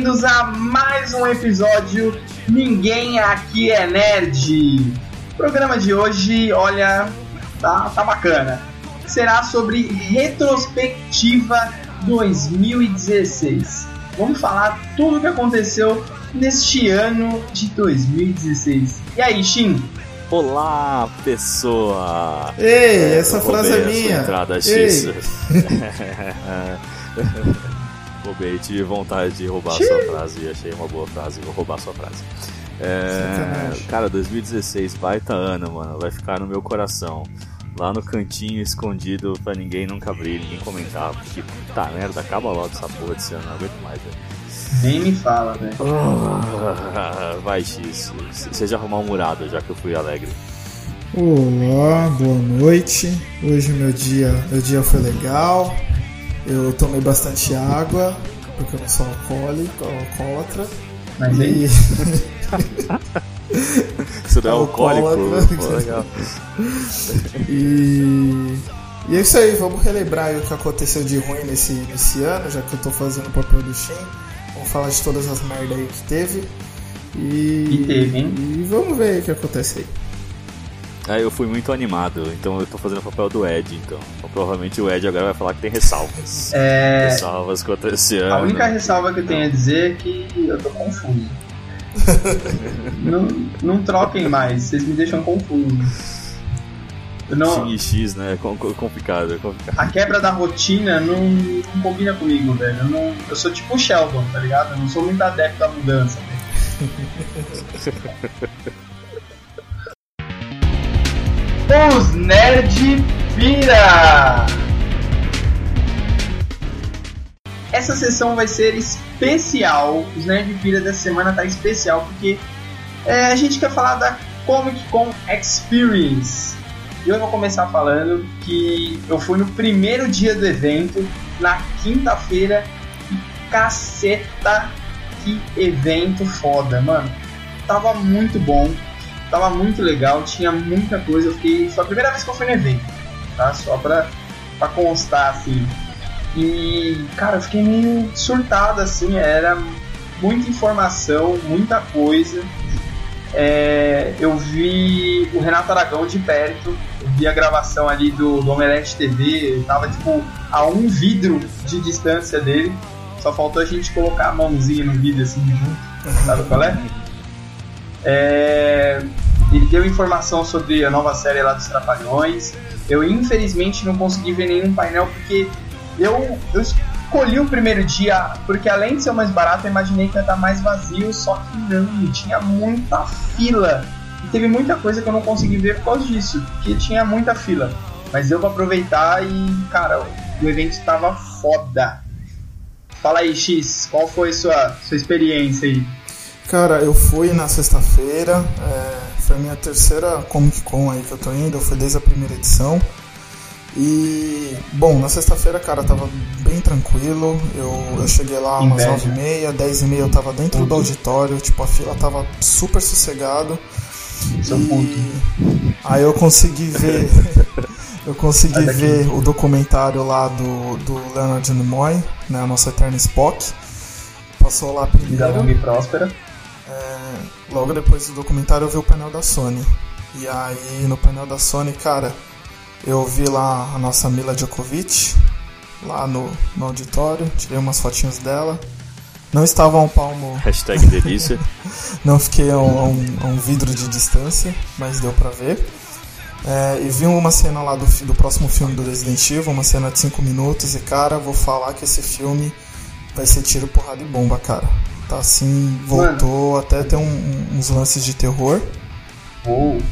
bem-vindos a mais um episódio Ninguém Aqui é Nerd. O programa de hoje, olha, tá, tá bacana. Será sobre retrospectiva 2016. Vamos falar tudo o que aconteceu neste ano de 2016. E aí, Shin? Olá, pessoa! Ei, essa frase é minha! Entrada X. Roubei, tive vontade de roubar a sua frase e achei uma boa frase, vou roubar a sua frase. É, cara, 2016, baita ano, mano, vai ficar no meu coração. Lá no cantinho escondido pra ninguém nunca abrir, ninguém comentar, porque tá merda, acaba logo essa porra desse ano, não aguento mais, velho. Nem me fala, velho. Oh, vai, X. Seja arrumar um murado, já que eu fui alegre. Olá, boa noite. Hoje meu dia, meu dia foi legal. Eu tomei bastante água, porque eu não sou alcoólico, alcoólatra. Mas e... aí. Você não é alcoólico? Pô, legal. E... e é isso aí, vamos relembrar aí o que aconteceu de ruim nesse, nesse ano, já que eu tô fazendo o papel do Shen. Vamos falar de todas as merdas aí que teve. E... E teve, hein? E vamos ver aí o que acontece aí. Ah, eu fui muito animado, então eu tô fazendo o papel do Ed, então. então. Provavelmente o Ed agora vai falar que tem ressalvas. É... Ressalvas contra esse ano. A única ressalva que eu tenho a dizer é que eu tô confuso. não, não troquem mais, vocês me deixam confuso. Não, Shin e X, né? É com- com- complicado, é complicado. a quebra da rotina não, não combina comigo, velho. Eu, não, eu sou tipo o Sheldon, tá ligado? Eu não sou muito adepto da mudança, velho. Os Nerd Pira! Essa sessão vai ser especial. Os Nerd Pira dessa semana tá especial porque é, a gente quer falar da Comic Con Experience. Eu vou começar falando que eu fui no primeiro dia do evento, na quinta-feira, e caceta, que evento foda, mano. Tava muito bom, tava muito legal, tinha muita coisa. Eu fiquei. Foi a primeira vez que eu fui no evento, tá? Só pra, pra constar assim. E, cara, eu fiquei meio surtado assim, era muita informação, muita coisa. É, eu vi o Renato Aragão de perto, eu vi a gravação ali do, do Omelete TV, eu tava tipo a um vidro de distância dele, só faltou a gente colocar a mãozinha no vidro assim junto, sabe qual é? É, ele deu informação sobre a nova série lá dos Trapalhões. Eu infelizmente não consegui ver nenhum painel porque eu, eu escolhi o primeiro dia porque além de ser mais barato, eu imaginei que ia estar mais vazio, só que não, tinha muita fila. E teve muita coisa que eu não consegui ver por causa disso, porque tinha muita fila. Mas deu pra aproveitar e, cara, o evento estava foda. Fala aí, X, qual foi sua, sua experiência aí? Cara, eu fui na sexta-feira, é, foi a minha terceira Comic Con aí que eu tô indo, eu fui desde a primeira edição. E, bom, na sexta-feira, cara, tava bem tranquilo. Eu, eu cheguei lá umas Inveja. 9h30, 10h30 eu tava dentro do auditório, tipo, a fila tava super sossegado. Seu E aí eu consegui ver. eu consegui ver o documentário lá do, do Leonard Nimoy, né, a nossa eterna Spock. Passou lá Vida longa primeiro. e próspera. Logo depois do documentário eu vi o painel da Sony. E aí no painel da Sony, cara, eu vi lá a nossa Mila Djokovic, lá no, no auditório, tirei umas fotinhas dela. Não estava a um palmo Hashtag delícia. não fiquei a um, a um- vidro de distância, mas deu pra ver. É, e vi uma cena lá do, do próximo filme do Resident Evil, uma cena de 5 minutos, e cara, vou falar que esse filme vai ser tiro, porrada e bomba, cara. Tá assim, voltou, até tem um- um- uns lances de terror. Uou.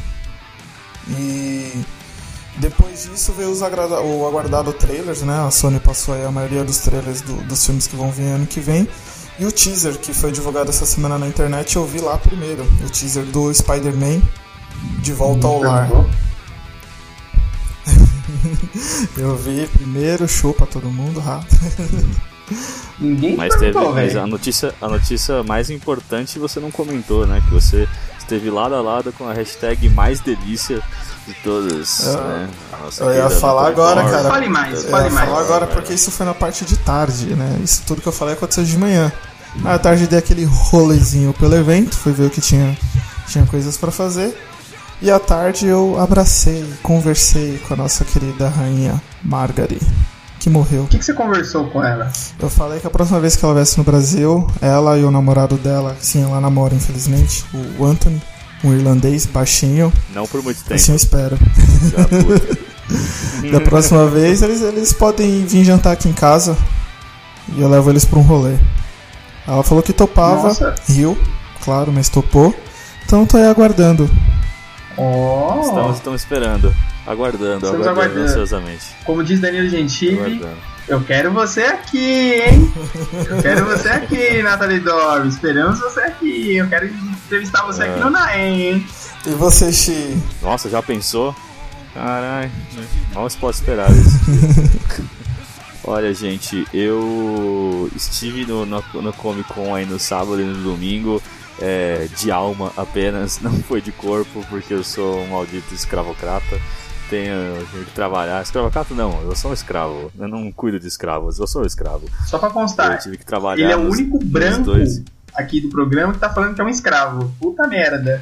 E depois disso veio os agrada- o aguardado trailers, né? A Sony passou aí a maioria dos trailers do- dos filmes que vão vir ano que vem. E o teaser que foi divulgado essa semana na internet eu vi lá primeiro. O teaser do Spider-Man de volta ao lar. Eu vi primeiro, show pra todo mundo, rápido. Ninguém Mas, teve, perguntou, mas velho. a notícia, a notícia mais importante você não comentou, né? Que você esteve lado a lado com a hashtag mais delícia de todas. É. Né? eu ia falar agora, cara. Fale mais, fale eu ia mais. falar agora porque isso foi na parte de tarde, né? Isso tudo que eu falei aconteceu de manhã. À tarde dei aquele rolezinho pelo evento, fui ver o que tinha, tinha coisas para fazer. E à tarde eu abracei, conversei com a nossa querida rainha Margaret que morreu. O que, que, você conversou com ela? Eu falei que a próxima vez que ela viesse no Brasil, ela e o namorado dela, sim, ela namora infelizmente, o Anthony, um irlandês baixinho. Não por muito tempo. Assim eu espero. da próxima vez eles, eles podem vir jantar aqui em casa e eu levo eles para um rolê. Ela falou que topava, Nossa. riu, claro, mas topou. Então tô aí aguardando. Oh. Estamos, estamos esperando. Aguardando, Estamos aguardando, aguardando ansiosamente. Como diz Danilo Gentili, eu quero você aqui, hein? Eu quero você aqui, Nathalie Dor. Esperamos você aqui. Eu quero entrevistar você é. aqui no Naem, hein? E você, Xi? Nossa, já pensou? Caralho, mal se pode esperar isso. Olha, gente, eu estive no, no, no Comic Con aí no sábado e no domingo. É, de alma apenas, não foi de corpo, porque eu sou um maldito escravocrata tenho, que trabalhar. Escravocato não, eu sou um escravo. Eu não cuido de escravos, eu sou um escravo. Só pra constar, eu tive que trabalhar ele é o único branco aqui do programa que tá falando que é um escravo. Puta merda.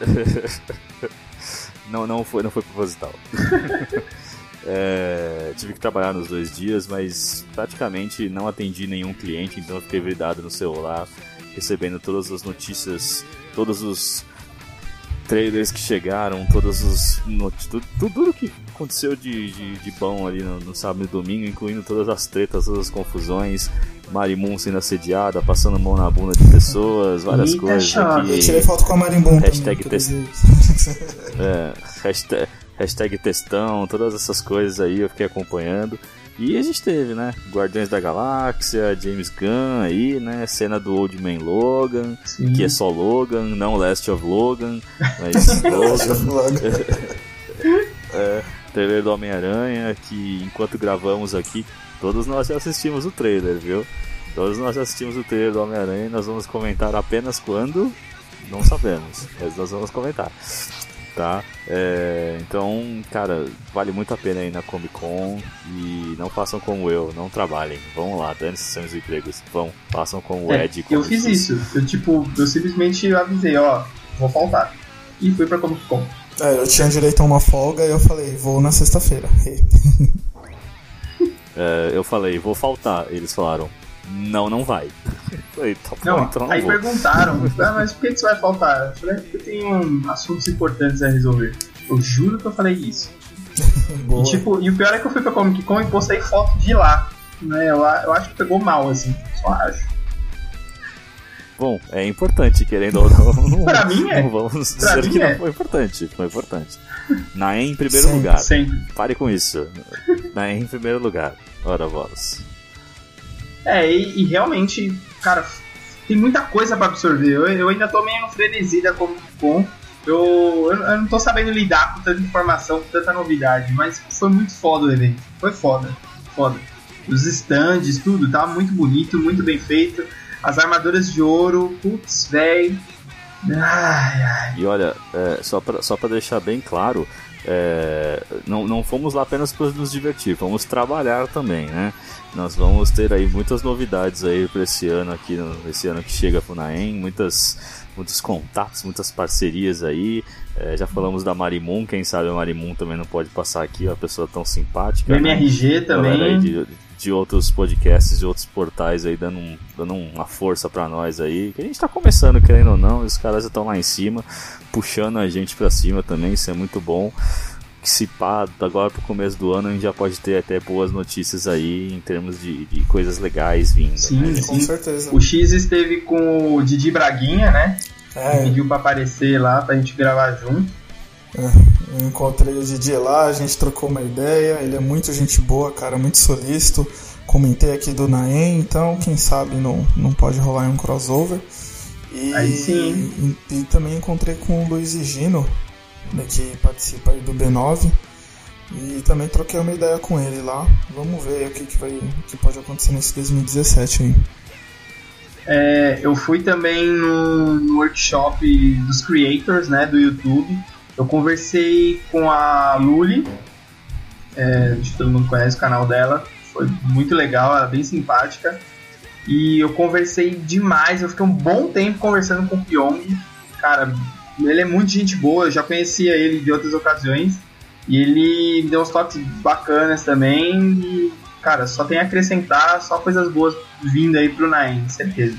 não, não foi, não foi proposital. é, tive que trabalhar nos dois dias, mas praticamente não atendi nenhum cliente, então eu fiquei vidado no celular, recebendo todas as notícias, todos os trailers que chegaram, todos os. tudo, tudo que aconteceu de, de, de bom ali no, no, sábado e domingo, incluindo todas as tretas, todas as confusões. Marimun sendo assediada, passando mão na bunda de pessoas, várias Eita coisas. Aqui. Eu tirei foto com a Marimun. Hashtag, test... é, hashtag, hashtag textão, todas essas coisas aí eu fiquei acompanhando. E a gente teve, né? Guardiões da Galáxia, James Gunn aí, né? Cena do Old Man Logan, Sim. que é só Logan, não Last of Logan, mas Logan. é, trailer do Homem-Aranha, que enquanto gravamos aqui, todos nós já assistimos o trailer, viu? Todos nós já assistimos o trailer do Homem-Aranha e nós vamos comentar apenas quando? Não sabemos, mas nós vamos comentar tá? É, então, cara, vale muito a pena ir na Comic Con e não façam como eu, não trabalhem. Vão lá, dane-se seus empregos. Vão, façam como o é, Ed. eu fiz isso. Eu, tipo, eu simplesmente avisei, ó, vou faltar. E fui pra Comic Con. É, eu tinha direito a uma folga e eu falei, vou na sexta-feira. é, eu falei, vou faltar. Eles falaram, não, não vai. Falei, tá bom, não, então não aí vou. perguntaram, ah, mas por que você vai faltar? Eu falei, porque eu tenho assuntos importantes a resolver. Eu juro que eu falei isso. e, tipo, e o pior é que eu fui pra Comic Con e postei foto de lá. Né? Eu, eu acho que pegou mal, assim, só acho. Bom, é importante, querendo ou não. não pra mim é. Não vamos pra dizer que é. não foi importante. Foi importante. Naem em primeiro sempre, lugar. Sempre. Pare com isso. Naem em primeiro lugar. Ora, voz. É, e, e, realmente, cara, tem muita coisa para absorver. Eu, eu, ainda tô meio no frenesi da Comic. Eu, eu, eu, não tô sabendo lidar com tanta informação, com tanta novidade, mas foi muito foda o evento. Foi foda, foda. Os stands, tudo, tava muito bonito, muito bem feito. As armaduras de ouro, putz, velho. Ai, ai. E olha, é, só, pra, só pra deixar bem claro, é, não, não fomos lá apenas para nos divertir, fomos trabalhar também, né? Nós vamos ter aí muitas novidades aí para esse ano aqui, esse ano que chega pro Naem, muitas muitos contatos, muitas parcerias aí. É, já falamos da Marimun, quem sabe a Marimun também não pode passar aqui, uma pessoa tão simpática. O MRG né? também. De, de, outros podcasts, de outros portais aí, dando, um, dando uma força para nós aí. Que a gente tá começando, querendo ou não, os caras já estão lá em cima, puxando a gente para cima também, isso é muito bom que se pá, agora pro começo do ano a gente já pode ter até boas notícias aí em termos de, de coisas legais vindo. Sim, né? com certeza. O X esteve com o Didi Braguinha, né? É. Pediu pra aparecer lá pra gente gravar junto. É, eu encontrei o Didi lá, a gente trocou uma ideia, ele é muito gente boa, cara, muito solícito. Comentei aqui do Naem, então quem sabe não, não pode rolar um crossover. E, Aí sim. E, e também encontrei com o Luiz Gino, né, que participa do B9. E também troquei uma ideia com ele lá. Vamos ver o que, que, vai, o que pode acontecer nesse 2017 aí. É, eu fui também no, no, workshop dos creators, né, do YouTube. Eu conversei com a Luli, é, acho que todo mundo conhece o canal dela. Foi muito legal, ela é bem simpática. E eu conversei demais, eu fiquei um bom tempo conversando com o Pyong. Cara, ele é muito gente boa, eu já conhecia ele de outras ocasiões. E ele deu uns toques bacanas também. E, cara, só tem a acrescentar, só coisas boas vindo aí pro Naem, certeza.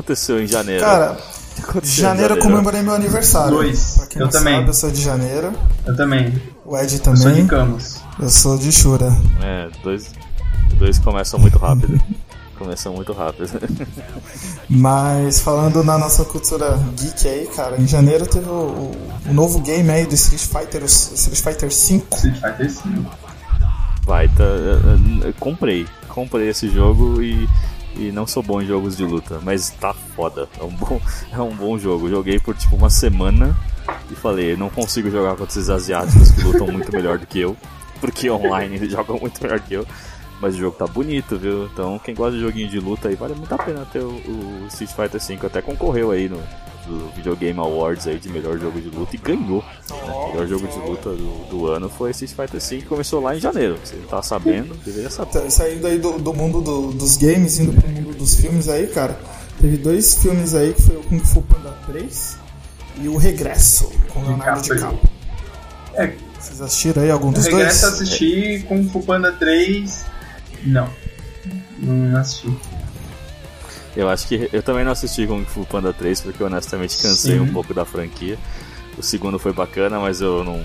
Aconteceu em janeiro? Cara, janeiro eu comemorei meu aniversário. Dois. Pra quem eu não também. sabe, eu sou de janeiro. Eu também. O Ed também. Eu sou de Camus. Eu sou de Shura. É, dois, dois começam muito rápido. começam muito rápido. Mas falando na nossa cultura geek aí, cara, em janeiro teve o, o, novo game aí do Street Fighter, Street Fighter 5. Street Fighter 5. Vai, tá, comprei. Comprei esse jogo e, e não sou bom em jogos de luta, mas tá foda. É um bom, é um bom jogo. Joguei por tipo uma semana e falei, não consigo jogar contra esses asiáticos que lutam muito melhor do que eu, porque online eles jogam muito melhor que eu. Mas o jogo tá bonito, viu? Então quem gosta de joguinho de luta aí vale muito a pena ter o, o Street Fighter V. Até concorreu aí no, do Videogame Awards aí de melhor jogo de luta e ganhou. Né? O melhor jogo de luta do, do ano foi Street Fighter V, que começou lá em janeiro. Você tá sabendo, deveria saber. Tá, saindo aí do, do mundo do, dos games, indo pro mundo dos filmes aí, cara. Teve dois filmes aí que foi o Kung Fu Panda 3 e o Regresso, com o Leonardo DiCaprio. É. Vocês assistiram aí algum dos dois? Regresso assisti, Kung Fu Panda 3, não. Não assisti. Eu acho que eu também não assisti Kung Fu Panda 3 porque honestamente cansei Sim. um pouco da franquia. O segundo foi bacana, mas eu não.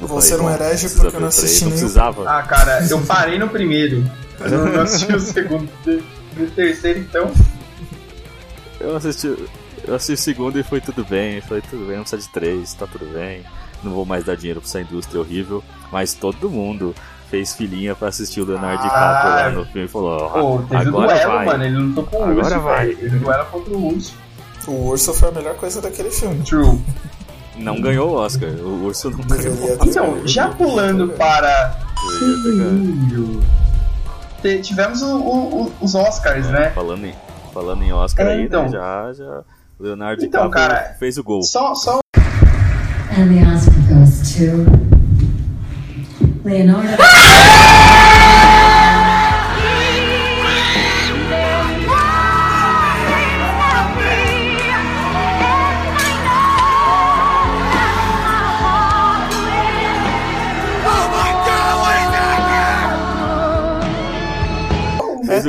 não Você não herege porque eu não assisti não precisava. Ah, cara, eu parei no primeiro. Eu não assisti o segundo. E o terceiro, então. Eu assisti. Eu assisti o segundo e foi tudo bem. Foi tudo bem, não precisa de três, tá tudo bem. Não vou mais dar dinheiro pra essa indústria horrível. Mas todo mundo fez filhinha pra assistir o Leonardo ah, DiCaprio lá no filme e falou: Pô, teve agora duelo, vai. mano. Ele lutou com o agora urso. vai. Ele duelo contra o urso. O urso foi a melhor coisa daquele filme. True. Não ganhou o Oscar. O urso não ganhou. Então, já pulando para. Tivemos o, o, os Oscars, é, né? Falando em, falando em Oscar é, aí, então. né? Já, já. Leonardo então, DiCaprio cara, fez o gol. Só, só... And the Oscar goes to Leonardo.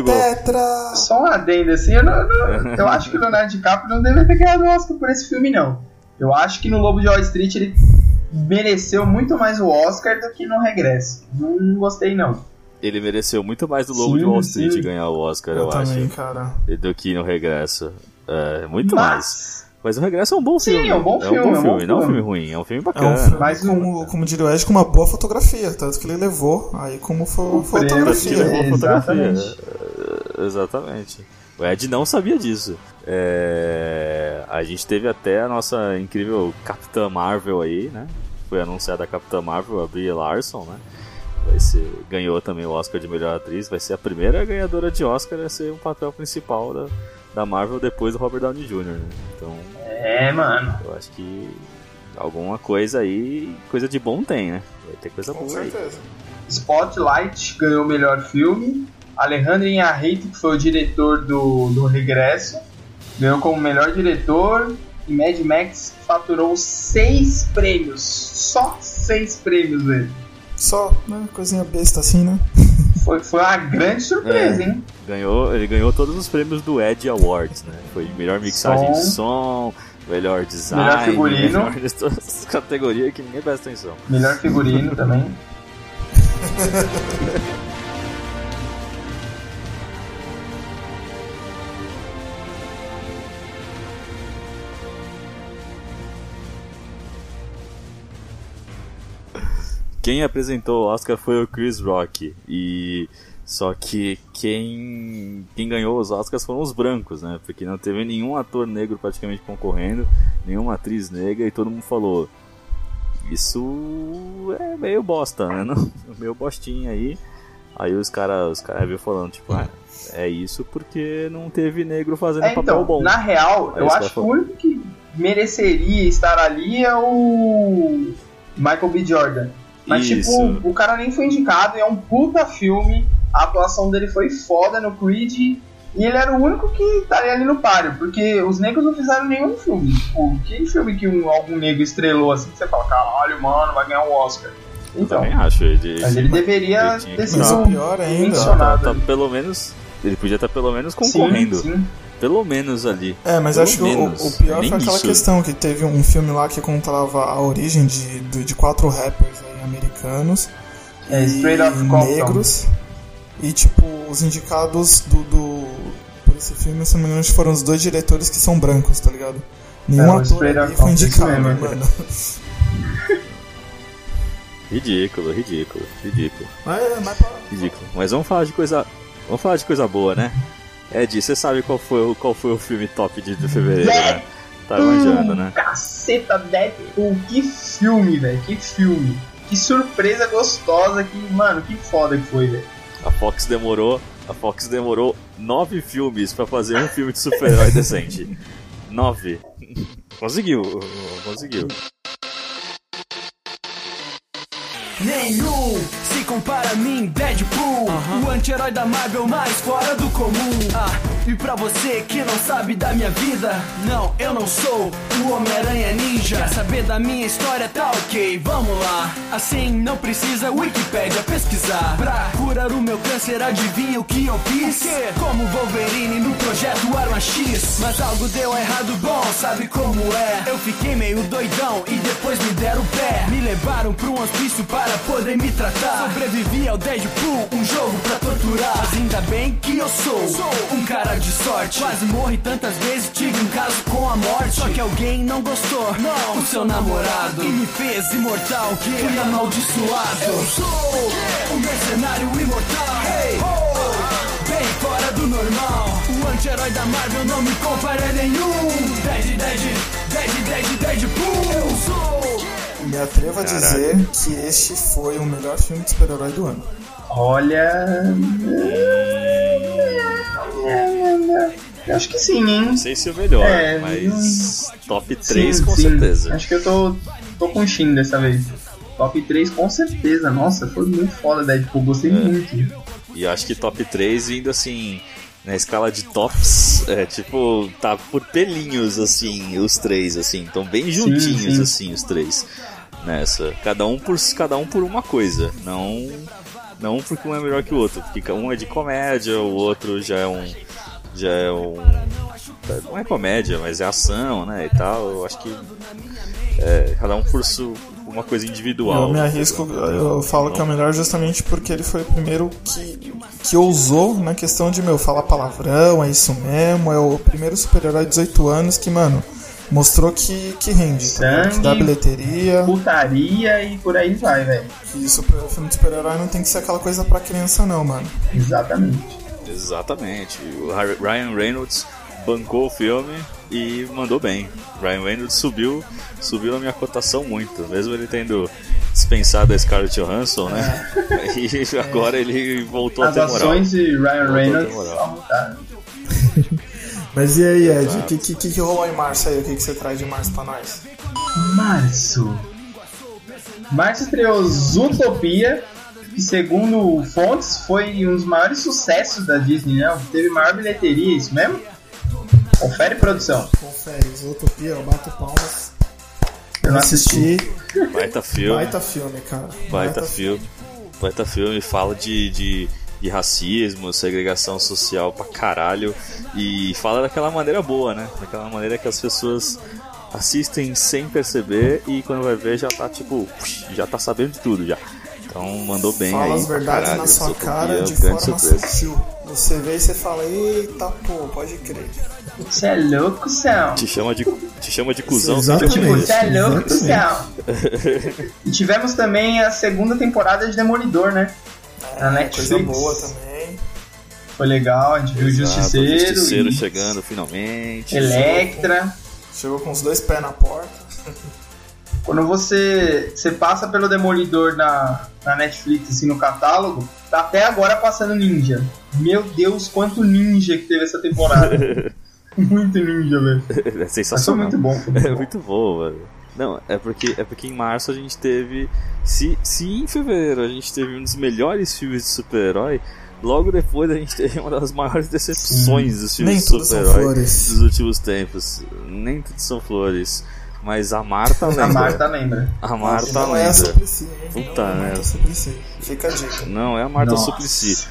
gol. Tetra. Só um adendo assim, eu, não, não, eu acho que o Leonardo DiCaprio não deveria ter ganhado o Oscar por esse filme, não. Eu acho que no Lobo de Wall Street ele mereceu muito mais o Oscar do que no Regresso. Não, não gostei, não. Ele mereceu muito mais do Lobo sim, de Wall Street sim. ganhar o Oscar, eu, eu também, acho. Cara. Do que no Regresso. É, muito Mas- mais. Mas o Regresso é um bom Sim, filme. é um bom filme, É um bom é um bom filme, não é um filme. filme ruim, é um filme É um bacana. filme, Mas como, como diria o Ed, com uma boa fotografia, tanto que ele levou aí como fo prêmio, fotografia. Ele levou a fotografia. Exatamente. O Ed não sabia disso. É, A gente teve até a nossa incrível Capitã Marvel aí, né? Foi anunciada a Capitã Marvel, a Brie Larson, né? Vai ser, ganhou também o Oscar de melhor atriz. Vai ser a primeira ganhadora de Oscar a ser um papel principal da, da Marvel depois do Robert Downey Jr. Né? Então, É, mano. eu acho que alguma coisa aí, coisa de bom tem, né? Vai ter coisa Com boa aí. certeza. Spotlight ganhou o melhor filme. Alejandro Inarritu, que foi o diretor do, do Regresso, ganhou como melhor diretor. E Mad Max faturou seis prêmios. Só seis prêmios, velho. Só, né, coisinha besta assim, né? Foi, foi uma grande surpresa, É. hein? Ganhou, ele ganhou todos os prêmios do Ed Awards, né? Foi melhor mixagem de som, melhor design, Melhor figurino. melhor de todas as categorias que ninguém presta atenção. Melhor figurino também. Quem apresentou o Oscar foi o Chris Rock e só que quem quem ganhou os Oscars foram os brancos, né? Porque não teve nenhum ator negro praticamente concorrendo, nenhuma atriz negra e todo mundo falou isso é meio bosta, né? Não, meio bostinha aí. Aí os caras os cara falando, tipo, ah, é isso porque não teve negro fazendo É, papel então, bom. na real, Aí eu acho que o único que mereceria estar ali é o Michael B. Jordan. Mas, Isso. tipo, o cara nem foi indicado, é um puta filme, a atuação dele foi foda no Creed, e ele era o único que estaria ali no páreo, porque os negros não fizeram nenhum filme. Tipo, que filme que um, algum negro estrelou assim, que você fala, caralho, mano, vai ganhar um Oscar. Eu Então, também acho. Ele, mas ele deveria ele ter sido o pior ainda- tá, mencionado. tá ali. pelo menos. Ele podia estar pelo menos concorrendo. Sim, sim. Pelo menos ali. É, mas Pelo acho que o, o pior nem foi aquela isso. questão que teve um filme lá que contava a origem de, de, de quatro rappers aí, americanos É, e negros. E tipo, os indicados do, do por esse filme, se não me engano, foram os dois diretores que são brancos, tá ligado? Nenhum É, o ator ali foi indicado, mano. Ridículo, ridículo, ridículo, Mas, mas pra- ridículo. Mas vamos falar de coisa. Vamos falar de coisa boa, né? Ed, você sabe qual foi, o- qual foi o filme top de, de fevereiro, né? Tá manjando, né? Caceta, Deadpool, que filme, velho, que filme. Que surpresa gostosa, que, mano, que foda que foi, velho. A Fox demorou. A Fox demorou nove filmes pra fazer um filme de super-herói decente. Nove. Conseguiu, conseguiu. Nenhum se compara a mim, Deadpool O anti-herói da Marvel mais fora do comum Ah, e pra você que não sabe da minha vida. Não, eu não sou o Homem-Aranha Ninja. Quer saber da minha história? Tá ok, vamos lá. Assim não precisa Wikipédia pesquisar. Pra curar o meu câncer, adivinha o que eu fiz? Como Wolverine no projeto Arma X. Mas algo deu errado, bom, sabe como é? Eu fiquei meio doidão e depois me deram o pé. Me levaram pra um hospício para poder me tratar. Sobrevivi ao Deadpool, um jogo pra torturar. Mas ainda bem que eu sou, um cara de sorte. Quase morri tantas vezes, tive um caso com a morte. Só que alguém não gostou, não, o seu namorado. E me fez imortal, que fui amaldiçoado. Eu sou um mercenário imortal. Bem fora do normal. O anti-herói da Marvel não me compara a nenhum. Dead, Dead, Dead, Dead, Deadpool Eu sou me atrevo a Caralho. dizer que este foi o melhor filme de super-herói do ano. Olha. Eu acho que sim, hein? Não sei se o melhor, É, mas top 3 Sim, com sim. certeza. Acho que eu tô, tô com o Shin dessa vez. Top 3 com certeza. Nossa, foi muito foda Deadpool, gostei muito. E eu acho que top 3 indo assim, na escala de tops, é tipo, tá por pelinhos assim, os três, assim, estão bem juntinhos sim. assim, os três. Nessa. Cada um por cada um por uma coisa. Não. Não porque um é melhor que o outro. Porque um é de comédia, o outro já é um. Já é um. Não é comédia, mas é ação, né? E tal. Eu acho que. é, cada um por, su, uma coisa individual. Eu me arrisco, eu falo que é o melhor justamente porque ele foi o primeiro que, que ousou na questão de, meu, falar palavrão, é isso mesmo, é o primeiro super-herói de 18 anos que, mano, mostrou que, que rende, tá Sangue, que dá bilheteria. Putaria e por aí vai, velho. E super, filme de super-herói não tem que ser aquela coisa pra criança, não, mano. Exatamente. Exatamente. O Ryan Reynolds bancou o filme e mandou bem. Ryan Reynolds subiu, subiu na minha cotação muito, mesmo ele tendo dispensado a Scarlett Johansson, né? E agora ele voltou As a ter moral. ações de Ryan Voltou Reynolds aumentaram. Mas e aí, Ed, o que, que, que que rolou em março aí? O que, que você traz de março pra nós? Março. Março estreou Zootopia, que segundo fontes foi um dos maiores sucessos da Disney, né? Teve maior bilheteria, isso mesmo? Confere produção. Confere, Utopia, eu bato palmas. Eu não assisti. Baita filme. Baita filme, cara. Baita filme. Baita filme, fala de, de, de racismo, segregação social pra caralho. E fala daquela maneira boa, né? Daquela maneira que as pessoas assistem sem perceber e quando vai ver já tá tipo. já tá sabendo de tudo já. Então mandou bem Fala aí. as pra verdades caralho, na sua cara de grande forma surpresa. sutil. Você vê e você fala, eita pô, pode crer. Você é louco, São. Te chama de, te chama de cuzão Exatamente. Tipo, você é louco. São. E tivemos também a segunda temporada de Demolidor, né? Na Netflix. É, Coisa boa também. Foi legal, a gente viu o Exato, Justiceiro, o Justiceiro e chegando finalmente. Electra. Chegou com os dois pés na porta. Quando você, você passa pelo Demolidor na, na Netflix, assim, no catálogo, tá até agora passando Ninja. Meu Deus, quanto ninja que teve essa temporada. muito ninja, velho. É Mas foi sensacional. muito bom. foi muito É bom. muito bom, mano. Não, é porque, é porque em março a gente teve. Se, se em fevereiro a gente teve um dos melhores filmes de super-herói, logo depois a gente teve uma das maiores decepções dos filmes Nem de super-herói dos últimos tempos. Nem tudo são flores. Mas a Marta lembra. A Marta lembra. A Marta Não é a lembra. Suplicy, hein? Puta Não é a merda. Marta Suplicy. Fica a dica. Não, é a Marta Nossa, Suplicy.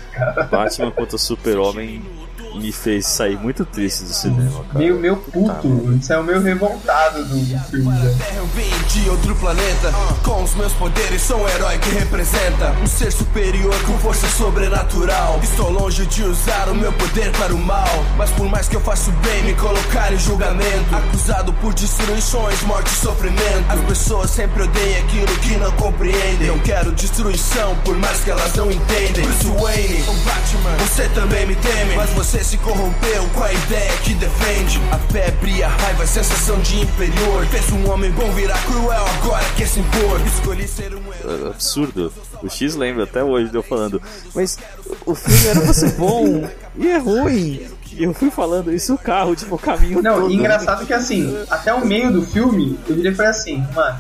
Batman contra Super-Homem me fez sair muito triste do cinema, cara. Meio, meio puto. Isso é o meu revoltado do, do filme. né? Terra eu vim de outro planeta Com os meus poderes sou um herói que representa Um ser superior com força sobrenatural Estou longe de usar o meu poder para o mal Mas por mais que eu faça o bem me colocar em julgamento Acusado por destruições, morte e sofrimento As pessoas sempre odeiam aquilo que não compreendem Não quero destruição por mais que elas não entendem Bruce Wayne, o Batman, você também me teme Mas você se corrompeu com a ideia que defende A febre a raiva, a sensação de inferior Fez um homem bom virar cruel, agora quer se impor Escolhi ser um herói É absurdo. O X lembra até hoje de eu falando, mas o filme era pra ser bom e é ruim. E eu fui falando isso no carro, tipo, o caminho Não, todo. e engraçado que assim, até o meio do filme, eu virei e falei assim, mano,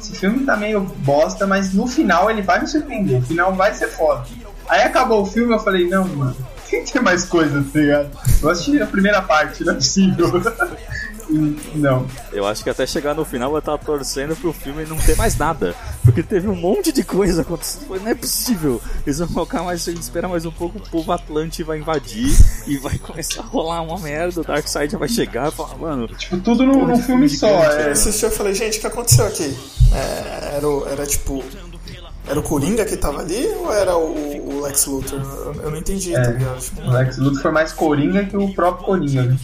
esse filme tá meio bosta, mas no final ele vai me surpreender, o final vai ser foda. Aí acabou o filme eu falei, não, mano, tem que ter mais coisa, tá ligado? Eu assisti a primeira parte, não é possível. E, não. Eu acho que até chegar no final eu tava torcendo pro filme não ter mais nada. Porque teve um monte de coisa acontecendo. Não é possível. Eles vão colocar mais. A gente espera mais um pouco, o povo Atlante vai invadir e vai começar a rolar uma merda. O Darkseid já vai chegar e falar, mano. Tipo, tudo num, filme filme só. gigante, É, Eu assisti e falei, gente, o que aconteceu aqui? É, era, era tipo. Era o Coringa que tava ali ou era o, o Lex Luthor? Eu, eu não entendi, tá ligado? Tipo, o Lex Luthor foi mais Coringa que o próprio Coringa. né?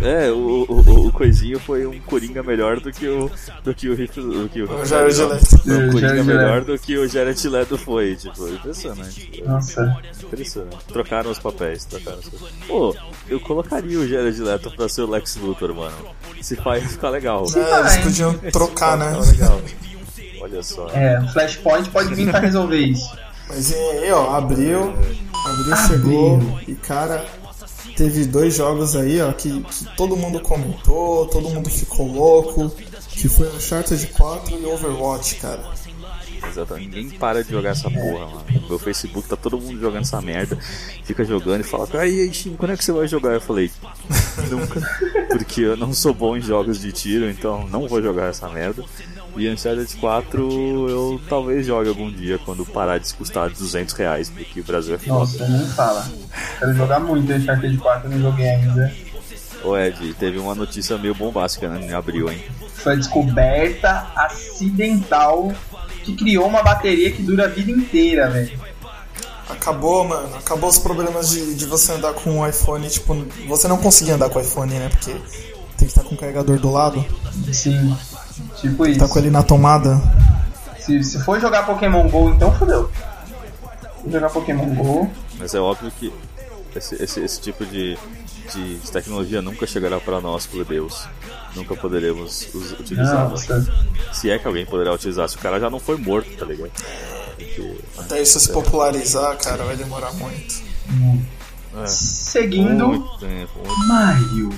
É, o, o, o Coisinho foi um Coringa melhor do que o. do que o do que o. o Jared Leto. Foi um É, Coringa Jared melhor Leto. do que o Jared Leto foi, tipo, impressionante. Nossa. Impressionante. Trocaram os papéis, trocaram os papéis. Pô, eu colocaria o Jared Leto pra ser o Lex Luthor, mano. Se faz ia ficar legal. É, eles podiam trocar, né? legal. Olha só. É, o Flashpoint pode vir pra resolver isso. Mas e aí, ó, abriu. Abriu chegou. E cara, teve dois jogos aí, ó, que, que todo mundo comentou, todo mundo ficou louco. Que foi Uncharted 4 e Overwatch, cara. Exatamente. Ninguém para de jogar essa porra, mano. Meu Facebook tá todo mundo jogando essa merda. Fica jogando e fala, aí, aí, Shin, quando é que você vai jogar? Eu falei, nunca. Porque eu não sou bom em jogos de tiro, então não vou jogar essa merda. E Uncharted 4 eu talvez jogue algum dia quando parar de custar 200 reais, porque o Brasil é foda. Nossa, nem fala. Quero jogar muito Uncharted 4, eu não joguei ainda. Ô Ed, teve uma notícia meio bombástica né, em abril, hein? Foi a descoberta acidental que criou uma bateria que dura a vida inteira, velho. Acabou, mano. Acabou os problemas de, de você andar com o iPhone. Tipo, você não conseguia andar com o iPhone, né? Porque tem que estar com o carregador do lado. Sim, tipo isso. Tá com ele na tomada. Se, se for jogar Pokémon GO, então fodeu. Jogar Pokémon GO. Mas é óbvio que esse, esse, esse tipo de, de, tecnologia nunca chegará para nós, plebeus. Nunca poderemos utilizá-la. Nossa. Se é que alguém poderá utilizar, se o cara já não foi morto, tá ligado? Porque, Até isso se popularizar, cara, vai demorar muito. é, Seguindo, muito tempo, muito maio.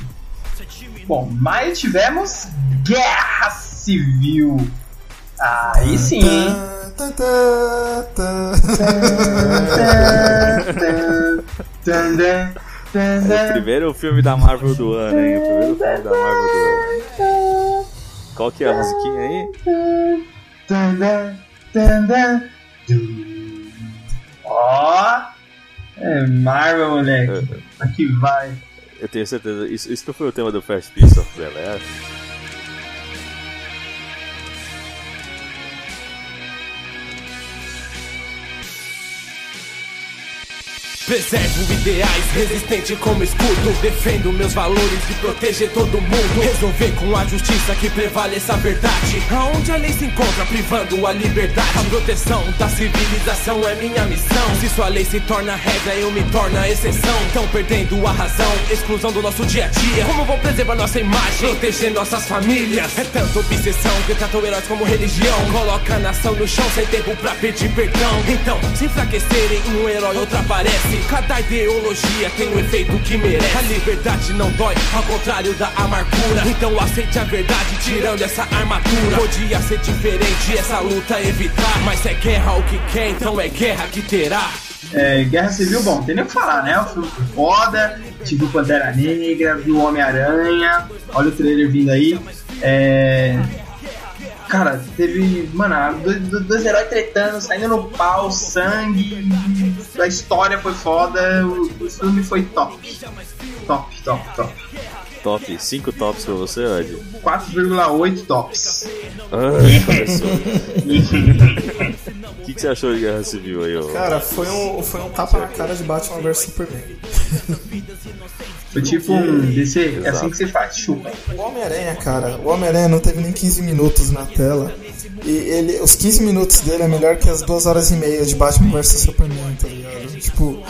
Bom, maio tivemos Guerra Civil. Aí sim, hein? Tan, O primeiro filme da Marvel do ano, hein? O primeiro filme da Marvel do ano. Qual que é a musiquinha aí? Ó, é Marvel, moleque. Aqui vai. Eu tenho certeza. Isso, isso não foi o tema do First Piece of Bel Air? Preservo ideais, resistente como escudo. Defendo meus valores e proteger todo mundo. Resolver com a justiça que prevaleça a verdade. Aonde a lei se encontra privando a liberdade. A proteção da civilização é minha missão. Se sua lei se torna regra, eu me torno a exceção. Tão perdendo a razão, exclusão do nosso dia a dia. Como vou preservar nossa imagem, proteger nossas famílias. É tanta obsessão que tratam heróis como religião. Coloca a nação no chão sem tempo pra pedir perdão. Então, se enfraquecerem, um herói outro aparece Cada ideologia tem um efeito que merece A liberdade não dói, ao contrário da amargura Então aceite a verdade tirando essa armadura Podia ser diferente, essa luta evitar Mas é guerra o que quer, então é guerra que terá É, Guerra Civil, bom, tem nem o que falar, né? O filme foda, tive o Pantera Negra, vi o Homem-Aranha, olha o trailer vindo aí. É. Cara, teve. Mano, dois, dois- heróis tretando, saindo no pau, sangue. A história foi foda, o, o filme foi top. Top, top, top. Top, 5 tops pra você, Ed? 4,8 tops. Ai, começou. O que, que você achou de Guerra Civil aí, ô? Cara, foi um, foi um tapa na cara de Batman vs Superman. Foi tipo um DC, é assim que você faz, chupa. O Homem-Aranha, cara, o Homem-Aranha não teve nem 15 minutos na tela. E ele, os 15 minutos dele é melhor que as 2 horas e meia de Batman vs Superman, tá ligado? Tipo,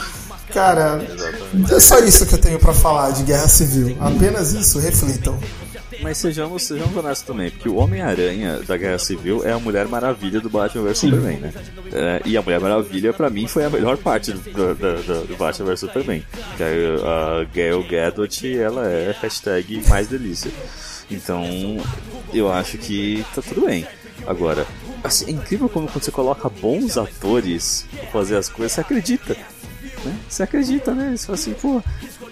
cara, é só isso que eu tenho pra falar de Guerra Civil. Apenas isso, reflitam. Mas sejamos, sejamos honestos também, porque o Homem-Aranha da Guerra Civil é a Mulher Maravilha do Batman vs Superman, né? É, e a Mulher Maravilha, pra mim, foi a melhor parte do, do, do- do Batman vs Superman. Que a, a Gal Gadot, ela é hashtag mais delícia. Então, eu acho que tá tudo bem. Agora, assim, é incrível como quando você coloca bons atores pra fazer as coisas, você acredita. Né? Você acredita, né? Você fala assim, pô,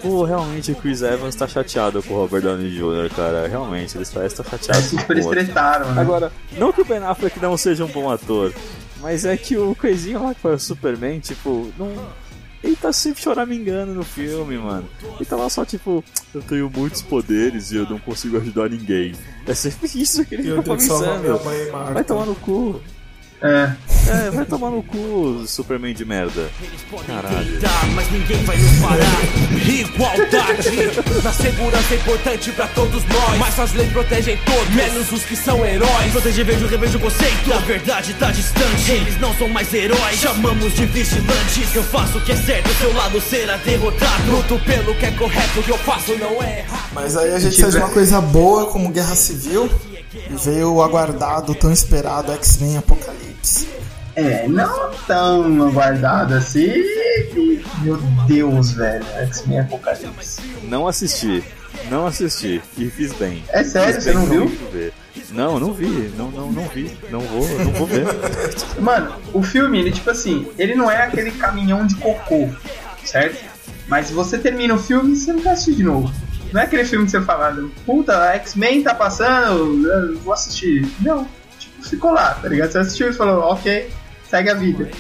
pô, realmente o Chris Evans tá chateado com o Robert Downey Jr., cara. Realmente, eles parecem estar chateados Super estretaram, né? Agora, não que o Ben Affleck não seja um bom ator, mas é que o coisinho lá que faz o Superman, tipo, não. Ele tá sempre choramingando no filme, mano. Ele tá lá só tipo, eu tenho muitos poderes e eu não consigo ajudar ninguém. É sempre isso que ele Eu fica salvar minha pensando. Vai tomar no cu. É. É, vai tomar no cu, Superman de merda. Caralho. Mas ninguém vai nos parar. Igualdade na segurança é importante pra todos nós. Mas as leis protegem todos, menos os que são heróis. Proteger, vejo, revejo o conceito. A verdade tá distante, eles não são mais heróis. Chamamos de vigilantes. Eu faço o que é certo, seu lado será derrotado. Luto pelo que é correto, o que eu faço não é errado. Mas aí a gente de uma coisa boa como Guerra Civil e veio o aguardado, tão esperado X-Men Apocalipse. É, não tão aguardado assim. Meu Deus, velho. X-Men Apocalipse. Não assisti. Não assisti. E fiz bem. É sério, Fiz você bem não não viu? Não, não vi. Não, não, não vi. Não vou, não vou ver. Mano, o filme, ele tipo assim, ele não é aquele caminhão de cocô, certo? Mas se você termina o filme, você não quer assistir de novo. Não é aquele filme que você fala, puta, X-Men tá passando, eu vou assistir. Não, ficou lá, tá ligado? Você assistiu e falou, ok, segue a vida.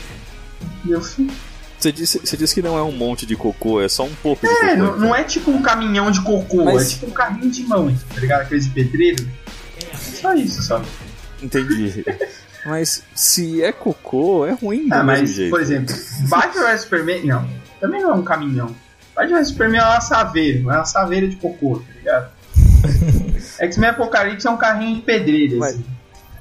Eu. Você disse, você disse que não é um monte de cocô, é só um pouco de cocô. É, não, não é tipo um caminhão de cocô, Mas- é tipo um carrinho de mão, tá ligado? Aquele de pedreiro. Só isso, só. Entendi. Mas se é cocô, é ruim do Ah, mas, jeito. por exemplo, Batman vs Superman. Não, também não é um caminhão. Batman vs Superman é uma saveira, é uma saveira de cocô, tá ligado? X-Men Apocalipse é um carrinho de pedreira, Mas- assim.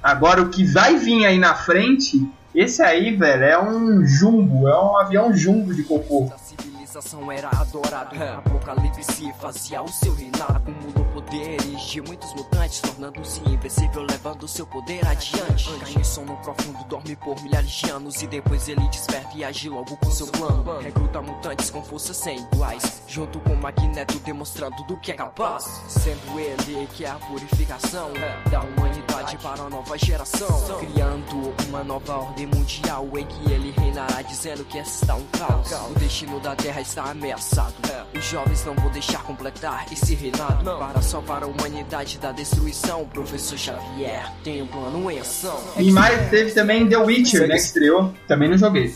Agora, o que vai vir aí na frente, esse aí, velho, é um jumbo, é um avião jumbo de cocô. A civilização era adorado Apocalipse fazia o seu reinado Acumulou poderes de muitos mutantes Tornando-se invencível, levando seu poder adiante. Cai em sono profundo, dorme por milhares de anos E depois ele desperta e age logo com seu plano. Recruta mutantes com forças sem iguais Junto com Magneto demonstrando do que é capaz. Sendo ele que é a purificação Da humanidade para a nova geração. Criando uma nova ordem mundial Em que ele reinará dizendo que está um caos. O destino da Terra está ameaçado. Os jovens não vão deixar completar esse reinado Para salvar a humanidade da destruição professor Xavier tem um plano em ação E mais teve também The Witcher, né, que estreou. Também não joguei.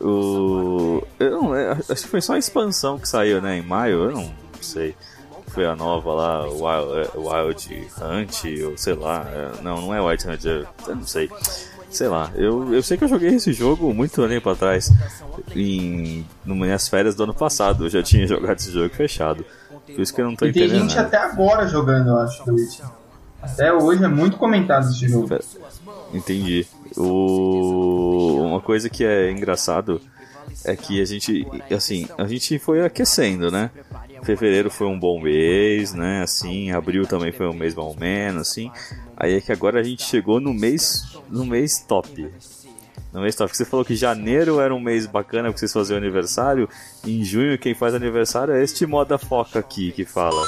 O. Eu não, é, acho que foi só a expansão que saiu, né? Em maio, eu não sei. Foi a nova lá, Wild, é, Wild Hunt, ou sei lá. é, não, não é Wild Hunt, eu não sei. Sei lá, eu, eu sei que eu joguei esse jogo muito tempo atrás, em nas minhas férias do ano passado. Eu já tinha jogado esse jogo fechado. Por isso que eu não tô E tem entendendo. gente nada. até agora jogando, eu acho, Witcher. Até hoje é muito comentado esse jogo. Entendi. O... Uma coisa que é engraçado é que a gente, assim, a gente foi aquecendo, né? Fevereiro foi um bom mês, né? Assim, abril também foi um mês mais ou menos, assim. Aí é que agora a gente chegou no mês, no mês top. No mês top. Porque você falou que janeiro era um mês bacana porque vocês faziam aniversário. E em junho quem faz aniversário é este moda foca aqui que fala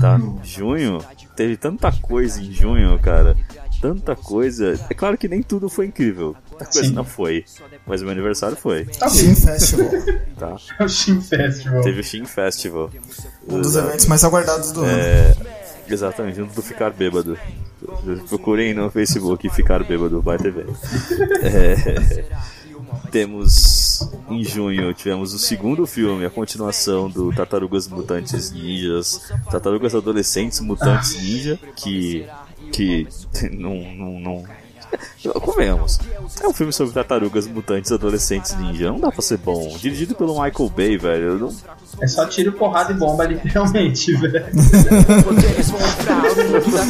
tá? Junho, teve tanta coisa em junho, cara. Tanta coisa. É claro que nem tudo foi incrível. Muita coisa Sim. não foi. Mas o meu aniversário foi, Tá Steam Festival. tá? É o Steam Festival. Teve o Steam Festival. Um dos eventos mais aguardados do ano. Exatamente, junto do Ficar Bêbado. Procurem no Facebook Ficar Bêbado, vai velho. É, temos em junho tivemos o segundo filme, a continuação do Tartarugas Mutantes Ninjas, Tartarugas Adolescentes Mutantes Ninja, que que não não, não Convenhamos, é um filme sobre tartarugas mutantes adolescentes ninja. Não dá pra ser bom. Dirigido pelo Michael Bay, velho. não- É só tiro, porrada e bomba, literalmente, velho. Poderes vão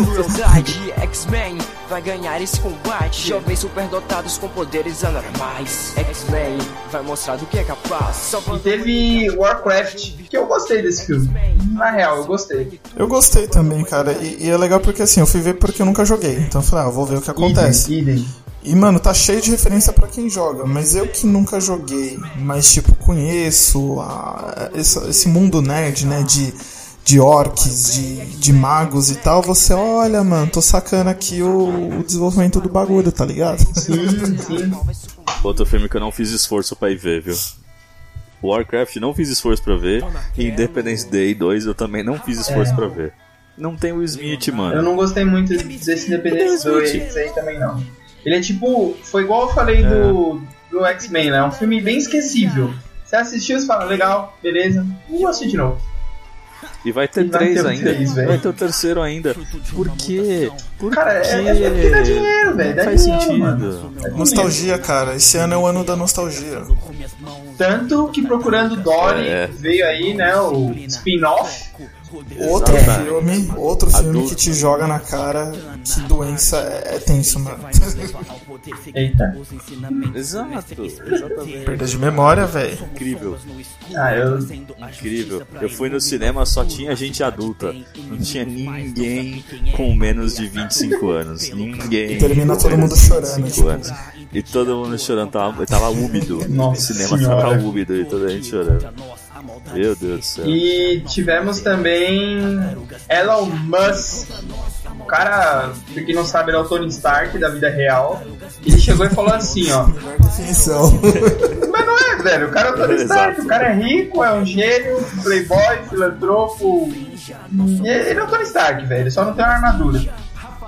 crueldade X-Men vai ganhar esse combate Jovens superdotados com poderes anormais X-Men vai mostrar do que é capaz E teve Warcraft, que eu gostei desse filme. Na real, eu gostei. Eu gostei também, cara. E, e é legal porque assim, eu fui ver porque eu nunca joguei. Então eu falei, ah, vou ver o que acontece. E, mano, tá cheio de referência pra quem joga, mas eu que nunca joguei, mas, tipo, conheço a- essa- esse mundo nerd, né, de, de orcs, de, de magos e tal, você olha, mano, tô sacando aqui o, o desenvolvimento do bagulho, tá ligado? Sim, sim. Outro filme que eu não fiz esforço pra ir ver, viu? Warcraft não fiz esforço pra ver. E Independence Day 2 eu também não fiz esforço pra ver. Não tem o Smith, Eu mano. não gostei muito desse Independence 2 aí também, não. Ele é tipo. Foi igual eu falei do, do X-Men, né? É um filme bem esquecível. Você assistiu, você fala, legal, beleza. E eu assisti de novo. E vai ter E vai três ter ainda. três, velho. vai ter o terceiro ainda. Por quê? Por Cara, é, quê? é, é porque dá dinheiro, velho. Dá faz dinheiro, sentido. mano. Nostalgia, cara. Esse ano é o ano da nostalgia. Tanto que procurando Dory É. veio aí, né? O spin-off. Outro filme, outro filme Adulto. que te joga na cara que doença é, é tenso, mano. Eita. Exato, exatamente. Perda de memória, velho. Incrível, Ah, eu. incrível. Eu fui no cinema, só tinha gente adulta. Não tinha ninguém com menos de 25 anos. Ninguém. Termina com todo mundo chorando, 25 tipo. anos. E todo mundo chorando, tava, tava úmido. Nossa o cinema Senhora. tava úmido e toda a gente chorando. Meu Deus do céu. E tivemos também Elon Musk. O cara, pra quem não sabe, ele é o Tony Stark da vida real. Ele chegou e falou assim, ó. Mas não é, velho. O cara é o Tony Stark. O cara é rico, é um gênio, playboy, filantropo. E Ele é o Tony Stark, velho. Ele só não tem uma armadura.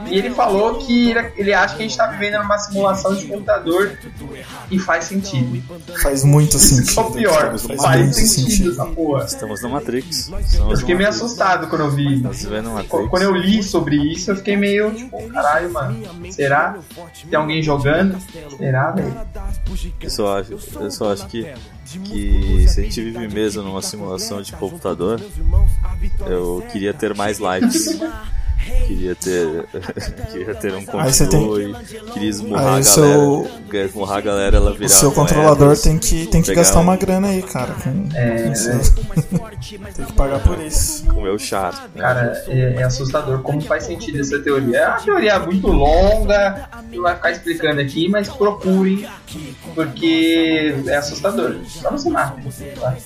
E ele falou que ele, ele acha que a gente tá vivendo numa simulação de computador e faz sentido. Faz muito Isso sentido. que é o pior, Faz faz, muito sentido, sentido. essa porra. Estamos na Matrix. Eu fiquei meio assustado quando eu vi. Estamos Matrix. Quando eu li sobre isso, eu fiquei meio tipo, caralho, mano. Será? Tem alguém jogando? Será, velho? Eu só acho, eu só acho que, que se a gente vive mesmo numa simulação de computador, eu queria ter mais likes. Queria ter, queria ter um Aí você tem- controle, queria esmurrar Aí a galera, seu- queria esmurrar a galera, ela virar O seu moedas, controlador tem que, tem que gastar um- uma grana aí, cara. Com, É, com né? tem que pagar por isso. com o meu char. né? Cara, é, é assustador como faz sentido essa teoria. É uma teoria muito longa, não vai ficar explicando aqui, mas procurem, porque é assustador. Só matem. Tá?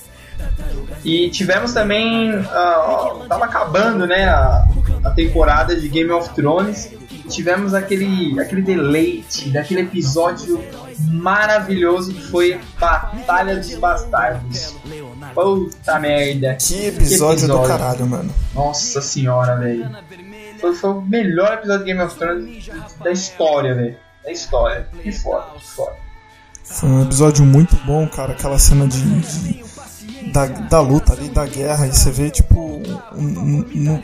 E tivemos também. ó, tava acabando né, a, a temporada de Game of Thrones. Tivemos aquele, aquele deleite daquele episódio maravilhoso que foi Batalha dos Bastardos. Puta merda. Que episódio, do episódio. caralho, mano. Nossa senhora, velho. Foi, foi o melhor episódio de Game of Thrones da história, velho. Da história. Que foda, que foda. Foi um episódio muito bom, cara. Aquela cena de. de- da, da luta ali, da guerra, e você vê, tipo. um- um- um-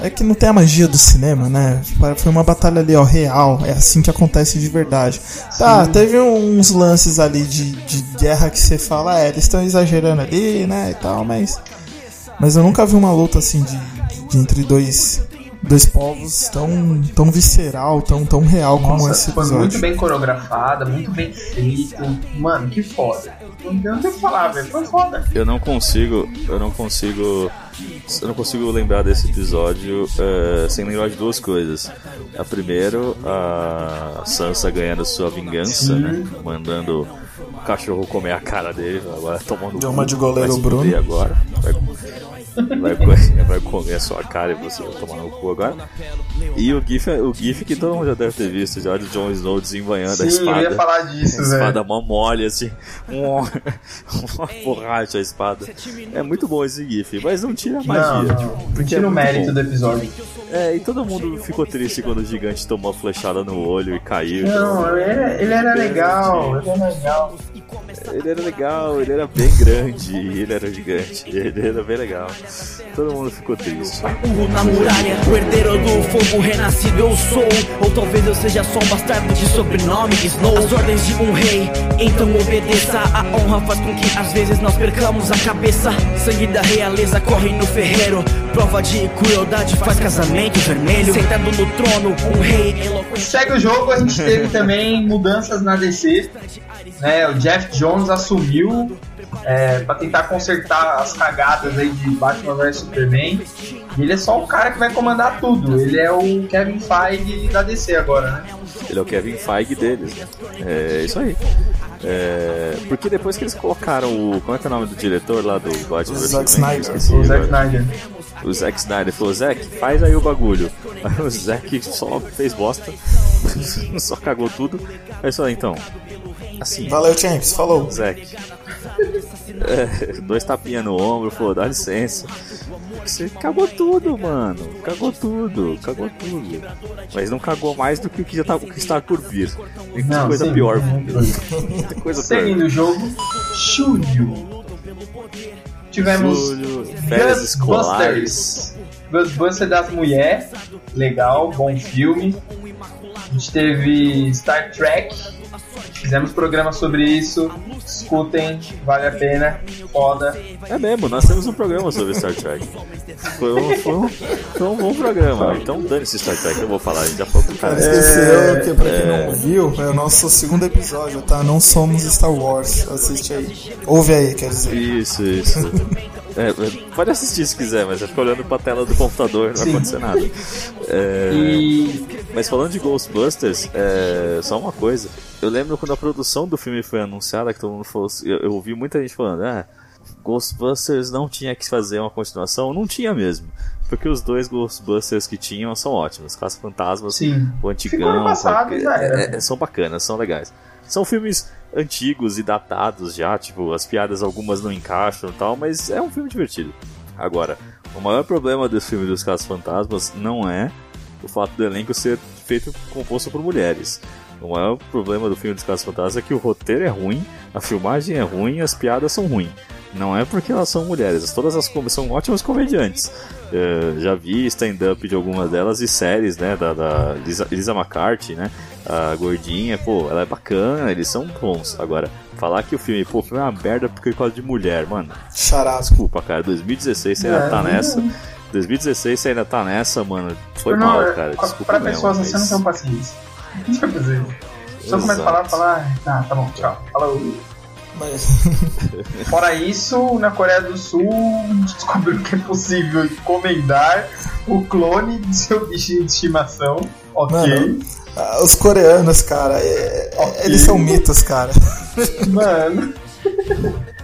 é que não tem a magia do cinema, né? Foi uma batalha ali, ó, real. É assim que acontece de verdade. Tá, teve uns lances ali de, de guerra que você fala, é, eles estão exagerando ali, né? E tal, mas. Mas eu nunca vi uma luta assim de- de entre dois. Dois povos tão, tão visceral, tão, tão real como Nossa, esse foi episódio. muito bem coreografada, muito bem feito. Mano, que foda. Não tem o que falar, velho. Foi foda. Eu não consigo, eu não consigo, eu não consigo lembrar desse episódio eh, sem lembrar de duas coisas. A primeiro, a Sansa ganhando sua vingança, né? Mandando o cachorro comer a cara dele, agora tomando Deu uma de goleiro Bruno. agora. Vai, vai, vai comer a sua cara e você vai tomar no cu agora. E o GIF, o GIF que todo mundo já deve ter visto, já de Jon Snow desembanhando a Sim, eu espada. ia falar disso, A espada mó mole, assim. Um, uma borracha a espada. É muito bom esse GIF, mas não tira a Não, magia. não. Tira é o mérito bom. do episódio. É, e todo mundo ficou triste quando o gigante tomou a flechada no olho e caiu. Não, ele era, ele era legal. Ele era legal. Ele era legal, ele era bem grande, ele era gigante, ele era bem legal. Todo mundo ficou triste. Urro na muralha, o herdeiro do fogo renascido eu sou. Ou talvez eu seja só um bastardo de sobrenome Snow. As ordens de um rei, então obedeça. A honra faz com que às vezes nós percamos a cabeça. Sangue da realeza corre no ferreiro Prova de crueldade faz casamento vermelho Sentado no trono, um rei eloquente Segue o jogo, a gente teve também mudanças na DC. Né, o Jeff Jones assumiu é, para tentar consertar as cagadas aí de Batman vs Superman. E ele é só o cara que vai comandar tudo. Ele é o Kevin Feige da DC agora, né? Ele é o Kevin Feige deles, né? É isso aí. É, porque depois que eles colocaram o. Como é que é o nome do diretor lá do Batman O Zack? Snyder. O Zack. Snyder. O Zack Snyder falou, Zack, faz aí o bagulho. Aí o Zack só fez bosta, só cagou tudo. Aí só, então, assim, Valeu, Champs. Falou. Zack, dois tapinhas no ombro, falou, dá licença. Você cagou tudo, mano. Cagou tudo, cagou tudo. Mas não cagou mais do que o que já tá, o que está por vir. Tem Não, coisa sim, pior. é, Tem coisa Seguindo pior. o jogo, Julho. Tivemos Julho, férias escolares. Ghostbusters. Ghostbusters das mulheres. Legal, bom filme. A gente teve Star Trek. Fizemos programa sobre isso. Escutem, vale a pena. Foda. É mesmo, nós temos um programa sobre Star Trek. Foi um, foi um, foi um bom programa. Então dane-se Star Trek, eu vou falar, a gente já falou pro cara. Cara, esqueceu que pra quem não viu, é o nosso segundo episódio, tá? Não somos Star Wars. Assiste aí. Ouve aí, quer dizer. Isso, isso. É, pode assistir se quiser, mas vai ficar olhando pra tela do computador, não vai acontecer nada. É, E Mas falando de Ghostbusters, é, só uma coisa. Eu lembro quando a produção do filme foi anunciada, que todo mundo falou. assim- Eu, eu ouvi muita gente falando, ah, Ghostbusters não tinha que fazer uma continuação. Não tinha mesmo. Porque os dois Ghostbusters que tinham são ótimos. Caça Fantasmas, sim. o antigão. passado, é- é- são bacanas, são legais. São filmes antigos e datados já, tipo, as piadas algumas não encaixam e tal, mas é um filme divertido. Agora, o maior problema desse filme dos Casos Fantasmas não é o fato do elenco ser feito composto por mulheres. O maior problema do filme dos Casos Fantasmas é que o roteiro é ruim, a filmagem é ruim e as piadas são ruins. Não é porque elas são mulheres, todas as são ótimas comediantes. Uh, já vi stand-up de algumas delas e séries, né? Da, da Lisa, Lisa McCarthy, né? A gordinha, pô, ela é bacana, eles são bons. Agora, falar que o filme, pô, o filme é uma merda porque é causa de mulher, mano. Charado. Desculpa, cara, 2016 você ainda é, tá nessa. 2016 você ainda tá nessa, mano. Foi não, mal, cara. Desculpa pra mesmo, pessoas mas... você não tem paciência. Deixa eu fazer. Só começa a falar, falar. Ah, tá bom, tchau. Falou. Mas... Fora isso, na Coreia do Sul descobriu que é possível encomendar o clone de seu bichinho de estimação. Ok. Mano, ah, os coreanos, cara, é, okay. eles são mitos, cara. Mano.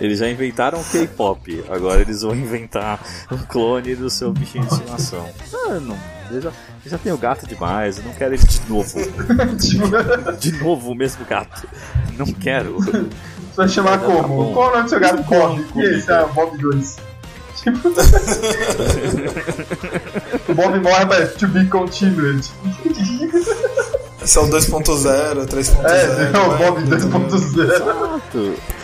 Eles já inventaram K-pop, agora eles vão inventar um clone do seu bichinho de estimação. Ah, não, eu já, eu já tenho gato demais, eu não quero ele de novo. de novo o mesmo gato. Não quero. Você vai chamar tá como? Tá Qual o nome do seu gato? Bob. E esse é Bob 2. Tipo... o Bob morre, mas to be continued. São 2.0, 3.0. É, não, o Bob 2.0. Exato.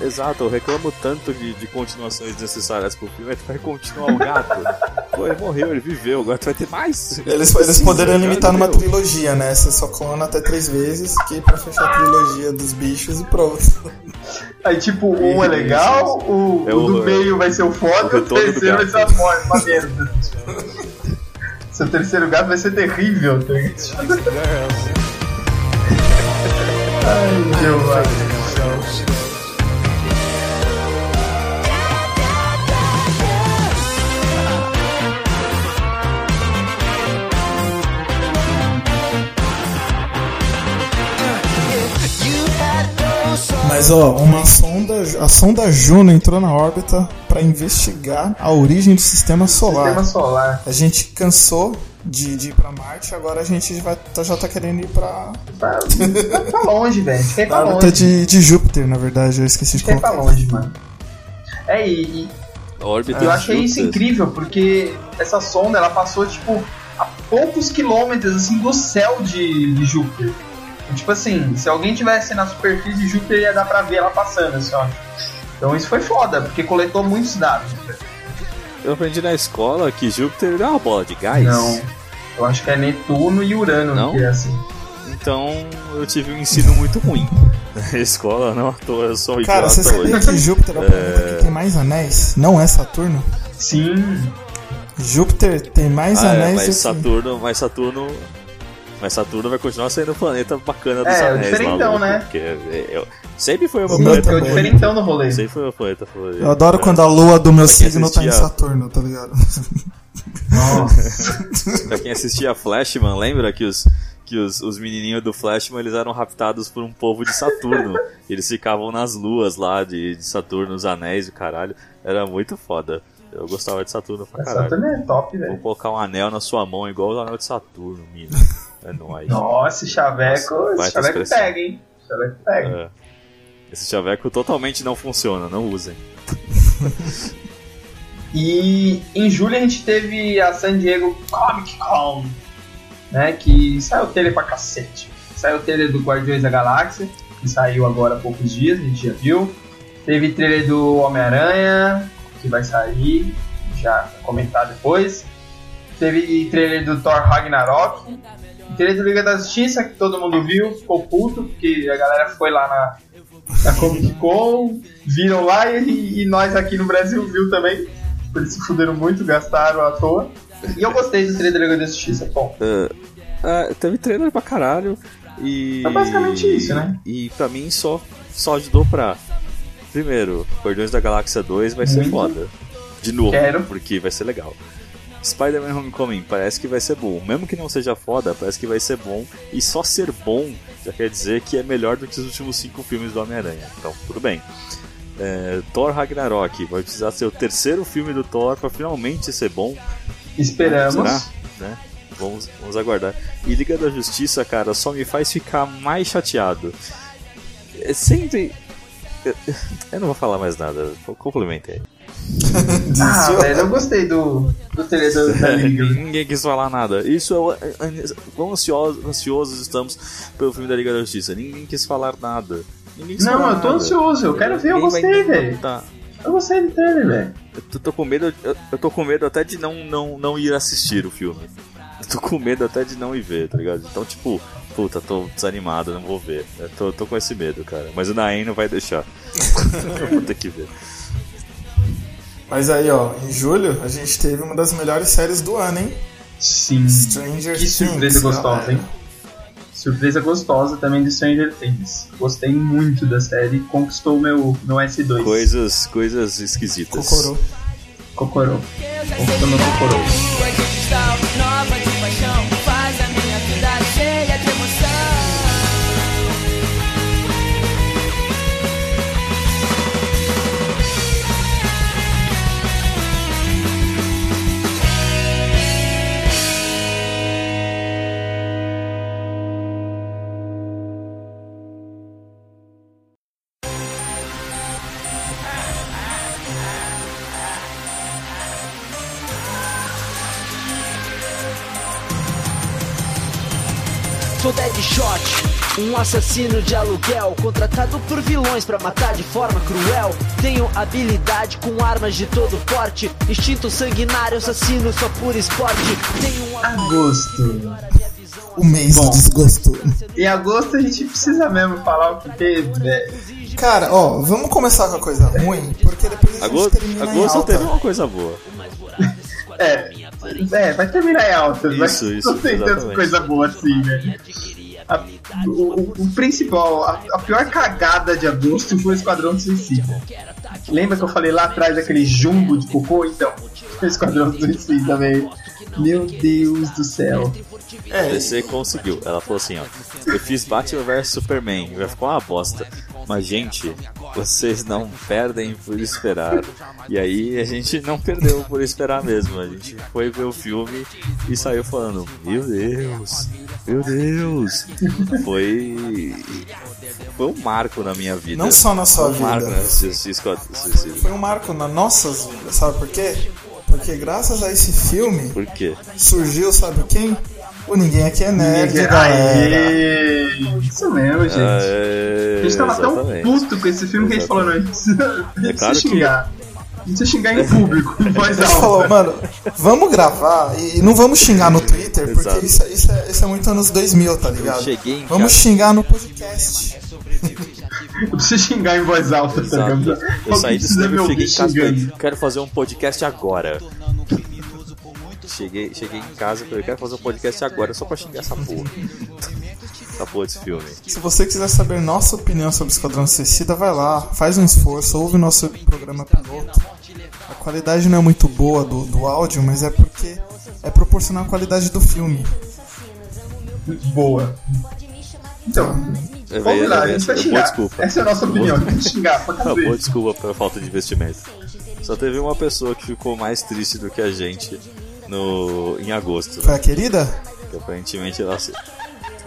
Exato, eu reclamo tanto de, de continuações necessárias pro filme, vai continuar o gato. Pô, ele morreu, ele viveu, agora tu vai ter mais. Eles, eles poderiam limitar numa trilogia, né? Você só clona até três vezes, que pra fechar a trilogia dos bichos e pronto. Aí, tipo, um é legal, o, é o, o do meio vai ser o foda, o, o terceiro vai ser uma merda. Seu terceiro gato vai ser terrível, tá Ai, Deus, Mas ó, uma sonda, a sonda Juno entrou na órbita para investigar a origem do sistema solar. Sistema solar. A gente cansou de, de ir pra Marte, agora a gente vai, tá, já tá querendo ir pra. Pra, pra longe, velho. Quer pra longe. De, de Júpiter, na verdade, eu esqueci de colocar. Quer ir pra longe, mano. É, e. e eu achei isso incrível, porque essa sonda ela passou, tipo, a poucos quilômetros assim do céu de, de Júpiter. Tipo assim, se alguém tivesse na superfície de Júpiter, ia dar pra ver ela passando, assim, ó. Então isso foi foda, porque coletou muitos dados. Eu aprendi na escola que Júpiter é uma bola de gás. Não. Eu acho que é Netuno e Urano não? que é assim. Então eu tive um ensino muito ruim na escola, não à toa, eu sou Cara, você sabia que Júpiter é o planeta é... que tem mais anéis? Não é Saturno? Sim. Júpiter tem mais ah, é, anéis. É, mas Saturno, mas Saturno mas Saturno vai continuar sendo um planeta bacana dos é, anéis. É, diferentão, né? Porque eu, sempre foi uma planeta. É o diferentão no rolê. Sempre foi uma planeta favorita. Eu adoro quando a lua do meu signo assistia... tá em Saturno, tá ligado? Nossa. pra quem assistia Flashman, lembra que os, que os, os menininhos do Flashman eles eram raptados por um povo de Saturno. eles ficavam nas luas lá de, de Saturno, os anéis e o caralho. Era muito foda. Eu gostava de Saturno pra caralho. Saturno é top, velho. Vou colocar um anel na sua mão igual o anel de Saturno, menino. É nóis. Nossa, chaveco, Nossa, esse chaveco pega, hein? Chaveco pega. É. Esse chaveco totalmente não funciona, não usem. e em julho a gente teve a San Diego Comic Con, né? Que saiu o trailer pra cacete. Saiu o trailer do Guardiões da Galáxia, que saiu agora há poucos dias, a gente já viu. Teve trailer do Homem-Aranha, que vai sair, já comentar depois. Teve trailer do Thor Ragnarok, Trailer do Liga da Justiça, que todo mundo viu, ficou puto, porque a galera foi lá na, na Comic Con, viram lá e, e, nós aqui no Brasil viu também. Por isso fuderam muito, gastaram à toa. E eu gostei do trailer da Liga da Justiça, bom. Uh, uh, teve trailer pra caralho. E. É basicamente isso, né? E pra mim só, só ajudou pra. Primeiro, Guardiões da Galáxia 2 vai muito. ser foda. De novo, Quero. porque vai ser legal. Spider-Man Homecoming parece que vai ser bom. Mesmo que não seja foda, parece que vai ser bom. E só ser bom já quer dizer que é melhor do que os últimos cinco filmes do Homem-Aranha. Então, tudo bem. É, Thor Ragnarok vai precisar ser o terceiro filme do Thor para finalmente ser bom. Esperamos. Será? Né? Vamos, vamos aguardar. E Liga da Justiça, cara, só me faz ficar mais chateado. É sempre. Eu não vou falar mais nada, complementei. ah, velho, eu gostei do, do trailer da Liga. Ninguém quis falar nada. Isso é. Quão ansiosos, ansiosos estamos pelo filme da Liga da Justiça. Ninguém quis falar nada. Quis não, falar eu tô nada. ansioso, eu quero ver, eu gostei, velho. Tá. Eu gostei do trailer, velho. Eu tô, com medo, eu, eu tô com medo até de não, não, não ir assistir o filme. Eu tô com medo até de não ir ver, tá ligado? Então, tipo, puta, tô desanimado, não vou ver. Eu tô, tô com esse medo, cara. Mas o Naen não vai deixar. eu vou ter que ver. Mas aí, ó, em julho a gente teve uma das melhores séries do ano, hein? Sim. Stranger Que surpresa Things, gostosa, galera. hein? Surpresa gostosa também de Stranger Things. Gostei muito da série, conquistou meu, meu S2. Coisas, coisas esquisitas. Cocorô. Cocorô. Conquistou meu Cocorô. Assassino de aluguel Contratado por vilões pra matar de forma cruel Tenho habilidade com armas de todo porte Instinto sanguinário, assassino só por esporte Tenho um Agosto. O mês Bom. do desgosto. Em agosto a gente precisa mesmo falar o que teve, velho. Cara, ó, vamos começar com a coisa ruim, porque depois a gente Agosto, termina em agosto alta. teve uma coisa boa. É, é, vai terminar em alta. vai- Isso, isso, Não tem tanta coisa boa assim, né? A- o, o- o principal, a, a pior cagada de agosto foi o Esquadrão Suicida. Lembra que eu falei lá atrás daquele jumbo de cocô? Então, o Esquadrão Suicida, velho. Meu Deus do céu. A DC conseguiu. Ela falou assim, ó. Eu fiz Batman vs Superman, vai ficar uma bosta. Mas, gente, vocês não perdem por esperar. E aí a gente não perdeu por esperar mesmo. A gente foi ver o filme e saiu falando, meu Deus, meu Deus. Foi. Foi um marco na minha vida. Não só na sua Foi um marco vida. na Suicide Squad- Suicide. Foi um marco nas nossas vidas, sabe por quê? Porque graças a esse filme Por quê? surgiu, sabe quem? O Ninguém Aqui é Nerd. Aê! Isso mesmo, gente. É, a gente tava tão exatamente. puto com esse filme que a gente falou, não, a gente precisa, É claro que- xingar. Precisa xingar em público, em voz A gente falou, alta. mano, vamos gravar e não vamos xingar no Twitter, porque isso, é- isso, é, isso é muito anos 2000, tá ligado? cheguei em Vamos casa- xingar no podcast. Eu preciso xingar em voz alta, tá Exato. ligado? Eu saí do cinema e ouvir cheguei em casa e xingando. falei, quero fazer um podcast agora. Cheguei, cheguei em casa e falei, quero fazer um podcast agora só pra xingar essa porra. Essa porra desse filme. Se você quiser saber nossa opinião sobre Esquadrão Suicida, vai lá, faz um esforço, ouve nosso programa piloto. A qualidade não é muito boa do, do áudio, mas é porque é proporcional à qualidade do filme. Boa. Então, É, vamos lá, a gente vai boa xingar. desculpa. Essa é a nossa opinião, tem que xingar pra desculpa pela falta de investimento. Só teve uma pessoa que ficou mais triste do que a gente no, em agosto. Foi Né? a querida? Que aparentemente ela,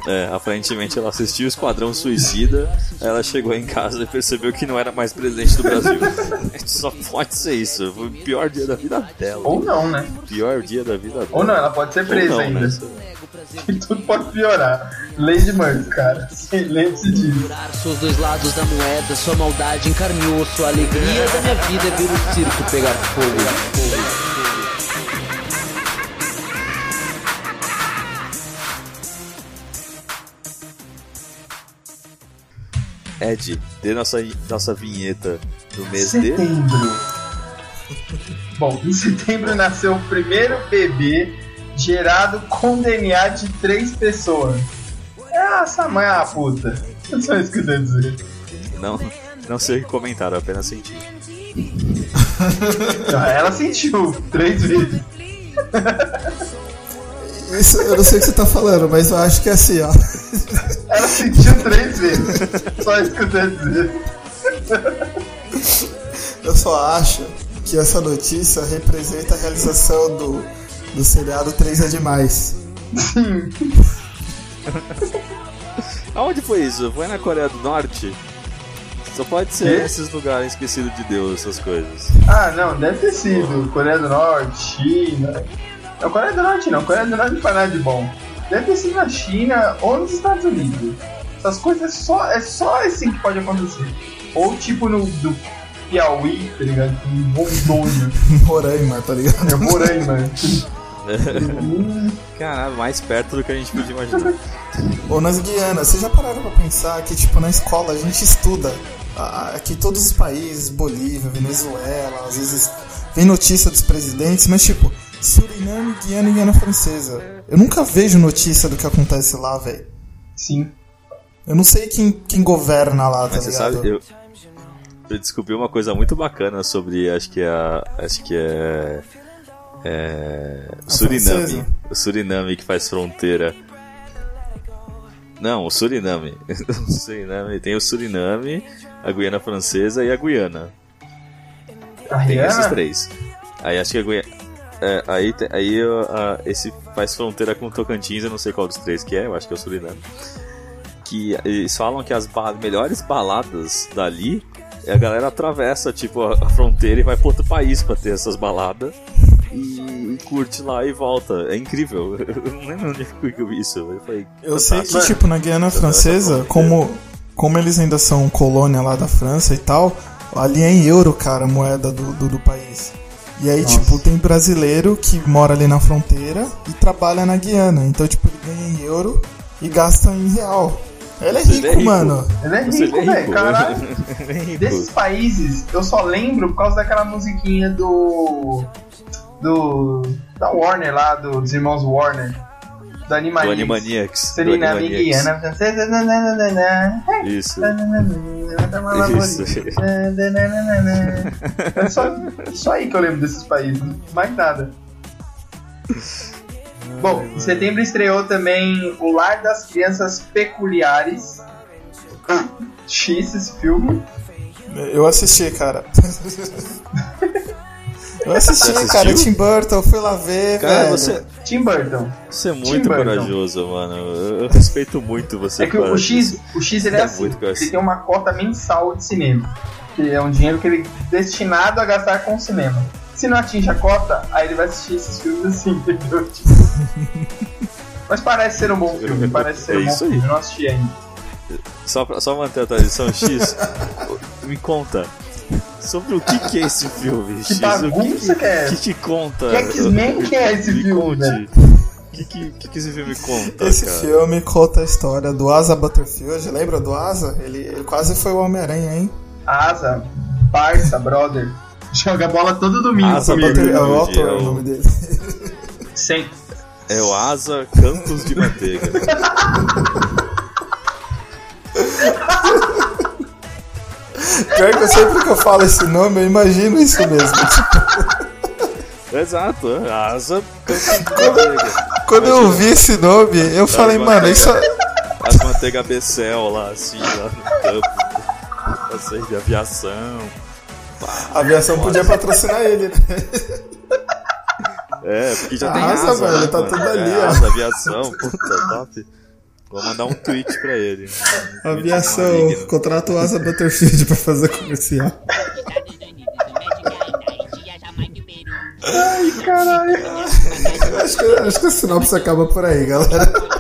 é, aparentemente ela assistiu o Esquadrão Suicida, aí ela chegou em casa e percebeu que não era mais presidente do Brasil. Só pode ser isso. Foi o pior dia da vida dela. Ou não, né? Pior dia da vida dela. Ou não, ela pode ser presa não, ainda. né? E tudo pode piorar. Lady Murphy, cara. Lembre-se disso. Seus dois lados da moeda, sua maldade encarnou, sua alegria da minha vida é ver o circo pegar fogo. Ed, dê nossa, nossa vinheta do mês de. Setembro. Bom, em setembro nasceu o primeiro bebê gerado com DNA de três pessoas. É essa mãe é uma puta. É só isso que eu queria dizer. Não, não sei o que comentaram, apenas senti. Ah, Ela sentiu três vezes. Isso, eu não sei o que você tá falando, mas eu acho que é assim, ó. Ela sentiu três vezes. Só isso que eu dizer. Eu só acho que essa notícia representa a realização do, do seriado 3 é demais. Aonde foi isso? Foi na Coreia do Norte? Só pode ser esses lugares esquecidos de Deus, essas coisas. Ah, não, deve ter sido. Coreia do Norte, China. Não, Coreia do Norte não. Coreia do Norte não faz nada de bom. Deve ter sido na China ou nos Estados Unidos. Essas coisas é só, é só assim que pode acontecer. Ou tipo no do Piauí, tá ligado? Em Rondônia. Roraima, tá ligado? É Roraima. Caralho, mais perto do que a gente podia imaginar. Ou nas Guianas, vocês já pararam pra pensar que, tipo, na escola a gente estuda aqui todos os países, Bolívia, Venezuela, às vezes vem notícia dos presidentes, mas, tipo, Suriname, Guiana e Guiana Francesa. Eu nunca vejo notícia do que acontece lá, velho. Sim. Eu não sei quem, quem governa lá, tá Mas você ligado? sabe, eu, eu descobri uma coisa muito bacana sobre, acho que é, a- acho que é, é Suriname, francesa? o Suriname que faz fronteira. Não, o Suriname. O Suriname tem o Suriname, a Guiana Francesa e a Guiana. A Tem esses Rihanna? três. Aí acho que a Guiana. É, aí aí a- esse faz fronteira com o Tocantins, eu não sei qual dos três que é, eu acho que é o Suriname. Que eles falam que as ba- melhores baladas dali é a galera atravessa tipo a, a fronteira e vai para outro país pra ter essas baladas e, e curte lá e volta. É incrível. Eu não lembro onde que eu vi isso. Eu falei, Eu sei que, tipo, na Guiana Francesa, como, como eles ainda são colônia lá da França e tal, ali é em euro, cara, a moeda do, do, do país. E aí, tipo, tem brasileiro que mora ali na fronteira e trabalha na Guiana. Então, tipo, ele ganha em euro e gasta em real. Ele é rico, é rico. mano. Ele é rico, é velho. Caralho. É. Desses países, eu só lembro por causa daquela musiquinha do. Do. Da Warner lá, do- dos irmãos Warner. Do Do Animaniacs. Do Seria Animaniacs. Guiana Francesa. nananana. Isso. Isso. É só, só aí que eu lembro desses países, mais nada. Bom, em setembro estreou também O Lar das Crianças Peculiares. X esse filme. Eu assisti, cara. Eu assisti, Você cara. Tim Burton, eu fui lá ver, Cara, velho. você, Tim Burton. você é muito corajoso, mano. Eu, eu respeito muito você. É que o X, o X ele é É assim, ele tem uma cota mensal de cinema. Que é um dinheiro que ele é destinado a gastar com o cinema. Se não atinge a cota, aí ele vai assistir esses filmes assim, entendeu? Tipo, Mas parece ser um bom filme, parece ser É um bom filme, eu não assisti ainda. Só, pra- só manter a tradição X, me conta. Sobre o que, que é esse filme, Que bagunça o que é que, que te conta? Que X-Men que é esse me filme? O que, que, que, que esse filme conta, Esse cara? filme conta a história do Asa Butterfield. Lembra do Asa? Ele, ele quase foi o Homem-Aranha, hein? Asa, parça, brother. Joga bola todo domingo Asa comigo. Butter, é o Butterfield, autor é o nome dele. Sempre. É o Asa Campos de Manteiga. Pior que eu sempre que eu falo esse nome, eu imagino isso mesmo. Exato, é Asa Manteiga. Quando eu ouvi esse nome, eu falei, mano, isso. As manteiga Becel lá, assim, lá no campo. Sei, de aviação. A aviação podia patrocinar ele, né? É, porque já tem Asa, asa, velho, né, tá mano? tudo ali, é, ó. Asa, aviação, puta, top. Vou mandar um tweet pra ele. Aviação, contrata o Asa Butterfield pra fazer comercial. Ai, caralho. Acho que, acho que a sinopse acaba por aí, galera.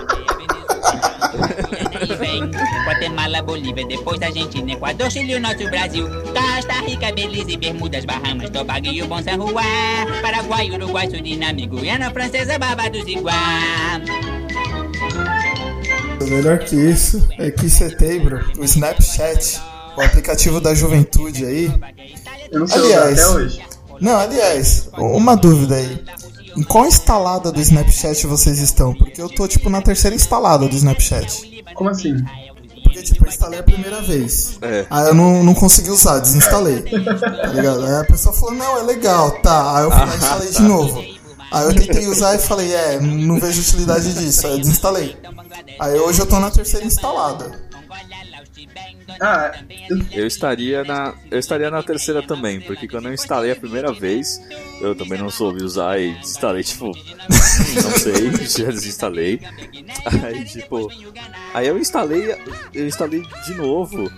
Guatemala, Bolívia, depois Argentina, Equador, Chile, o nosso Brasil, Costa Rica, Belize, Bermudas, Bahamas, Tobago e o Bom San Juan, Paraguai, Uruguai, Suriname, Guiana Francesa, Barbados e Guam. O melhor que isso é que em setembro, o Snapchat, o aplicativo da juventude aí. Eu não sei Aliás, até hoje. Não, aliás, uma dúvida aí. Em qual instalada do Snapchat vocês estão? Porque eu tô, tipo, na terceira instalada do Snapchat. Como assim? Porque, tipo, eu instalei a primeira vez. É. Aí eu não, não consegui usar, desinstalei. Tá ligado? Aí a pessoa falou, não, é legal, tá. Aí eu fui lá e instalei de novo. Aí eu tentei usar e falei, é, não vejo utilidade disso. Aí eu desinstalei. Aí hoje eu tô na terceira instalada. Ah, eu- estaria na. Eu estaria na terceira também, porque quando eu instalei a primeira vez, eu também não soube usar e desinstalei, tipo. Não sei, já desinstalei. Aí, tipo. Aí eu instalei. Eu instalei de novo.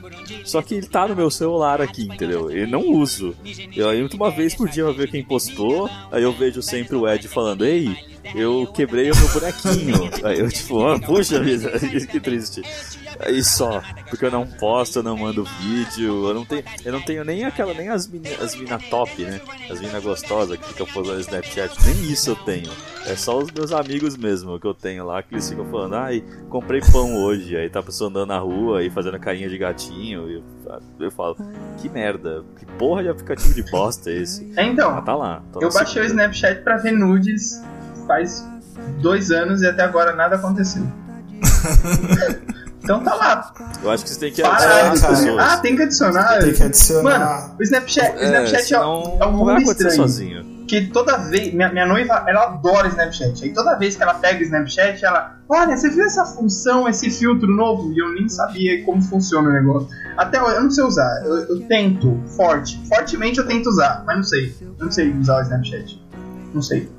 Só que ele tá no meu celular aqui, entendeu? Eu não uso. Eu aí uma vez por dia eu ver quem postou. Aí eu vejo sempre o Ed falando, ei, eu quebrei o meu bonequinho. Aí eu tipo, ah, puxa vida, que triste. Aí só, porque eu não posto, eu não mando vídeo, eu não tenho, eu não tenho nem aquela, nem as mina, as mina top, né? As mina gostosas que ficam postando no Snapchat, nem isso eu tenho. É só os meus amigos mesmo que eu tenho lá, que eles ficam falando, ai, comprei pão hoje, aí tá a pessoa andando na rua e fazendo carinha de gatinho, e eu, eu falo, que merda, que porra de aplicativo de bosta é esse? É, então, Ah, tá lá. tô eu baixei o. Snapchat pra ver nudes faz dois anos e até agora nada aconteceu. então tá lá. Eu acho que você tem que Para adicionar as cara. pessoas. Ah, tem que adicionar. Tem que adicionar. Mano, o Snapchat, o Snapchat é, é um mundo estranho. sozinho. Que toda vez. Minha, minha noiva, ela adora Snapchat. Aí toda vez que ela pega o Snapchat, ela. Olha, você viu essa função, esse filtro novo? E eu nem sabia como funciona o negócio. Até eu não sei usar. Eu, eu tento, forte. Fortemente eu tento usar, mas não sei. Eu não sei usar o Snapchat. Não sei.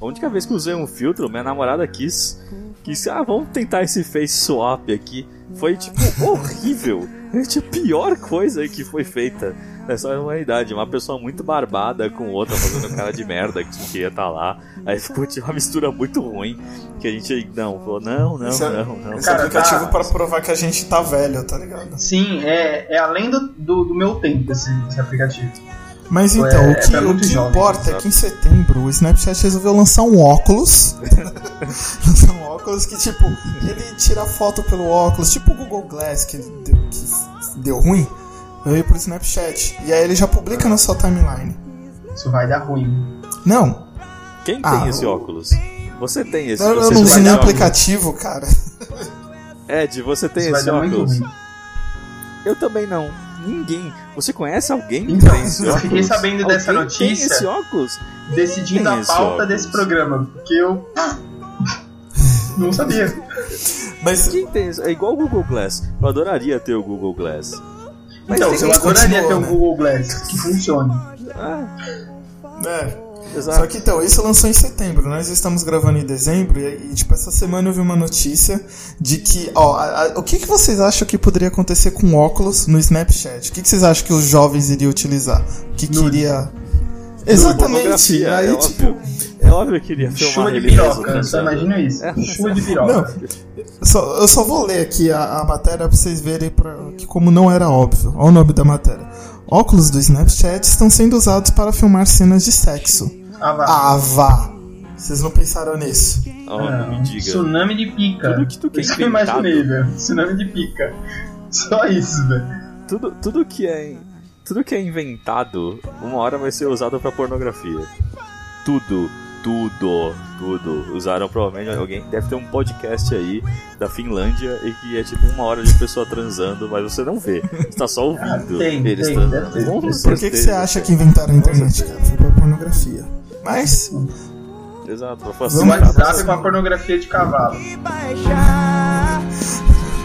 A única vez que eu usei um filtro, minha namorada quis. Quis ah, vamos tentar esse face swap aqui. Foi tipo horrível. É tipo, a pior coisa que foi feita nessa humanidade. Uma pessoa muito barbada com outra fazendo cara de merda que que ia estar lá. Aí ficou tipo, uma mistura muito ruim. Que a gente não, falou, não, não, Esse é- não, não. Esse Cara, aplicativo tá- pra provar que a gente tá velho, tá ligado? Sim, é, é além do, do, do meu tempo esse, esse aplicativo. Mas É, então, o é que, pra o que jovem, importa é que em setembro o Snapchat resolveu lançar um óculos. lançar um óculos que, tipo, ele tira foto pelo óculos, tipo o Google Glass que deu, que deu ruim, veio pro Snapchat. E aí ele já publica na sua timeline. Isso vai dar ruim. Não, Quem Ah, tem esse óculos? Você tem esse eu, eu não uso nem óculos? aplicativo, cara. Ed, você tem Isso esse óculos? Eu também não. Ninguém. Você conhece alguém que Então, tem esse eu fiquei sabendo dessa Alguém notícia. Tem esse óculos? Decidindo Tem a pauta óculos. desse programa. Porque eu. Não sabia. Mas Quem tem isso? É igual o Google Glass. Eu adoraria ter o Google Glass. Mas então, eu adoraria ter um né? Google Glass que funcione. Ah, É. exato. Só que então, isso lançou em setembro, nós estamos gravando em dezembro e, e, tipo, essa semana eu vi uma notícia de que, ó, a- a- o que, que vocês acham que poderia acontecer com óculos no Snapchat? O que, que vocês acham que os jovens iriam utilizar? O que queria... Exatamente, aí é tipo, óbvio. É óbvio que iria filmar Chuva de mesmo piroca, eu só imagino isso. É. Chuva de piroca. Não. só- eu só vou ler aqui a, a matéria pra vocês verem pra, que como não era óbvio. Olha o nome da matéria. Óculos do Snapchat estão sendo usados para filmar cenas de sexo. Ah. Ah, vá! Vocês não pensaram nisso? Ó, Não, me diga. Tsunami de pica. Tudo que tu quer inventado. imaginei, velho. Tsunami de pica. Só isso, velho. Tudo, tudo que é tudo que é inventado, uma hora vai ser usado pra pornografia. Tudo, tudo, tudo. Usaram provavelmente alguém deve ter um podcast aí da Finlândia e que é tipo uma hora de pessoa transando, mas você não vê. Você tá só ouvindo. Ah, tem, eles tem, transando. Por que, que você acha que inventaram a internet, cara? Foi pra pornografia. Mas, Exato, pra O facilitar. WhatsApp com a pornografia de cavalo.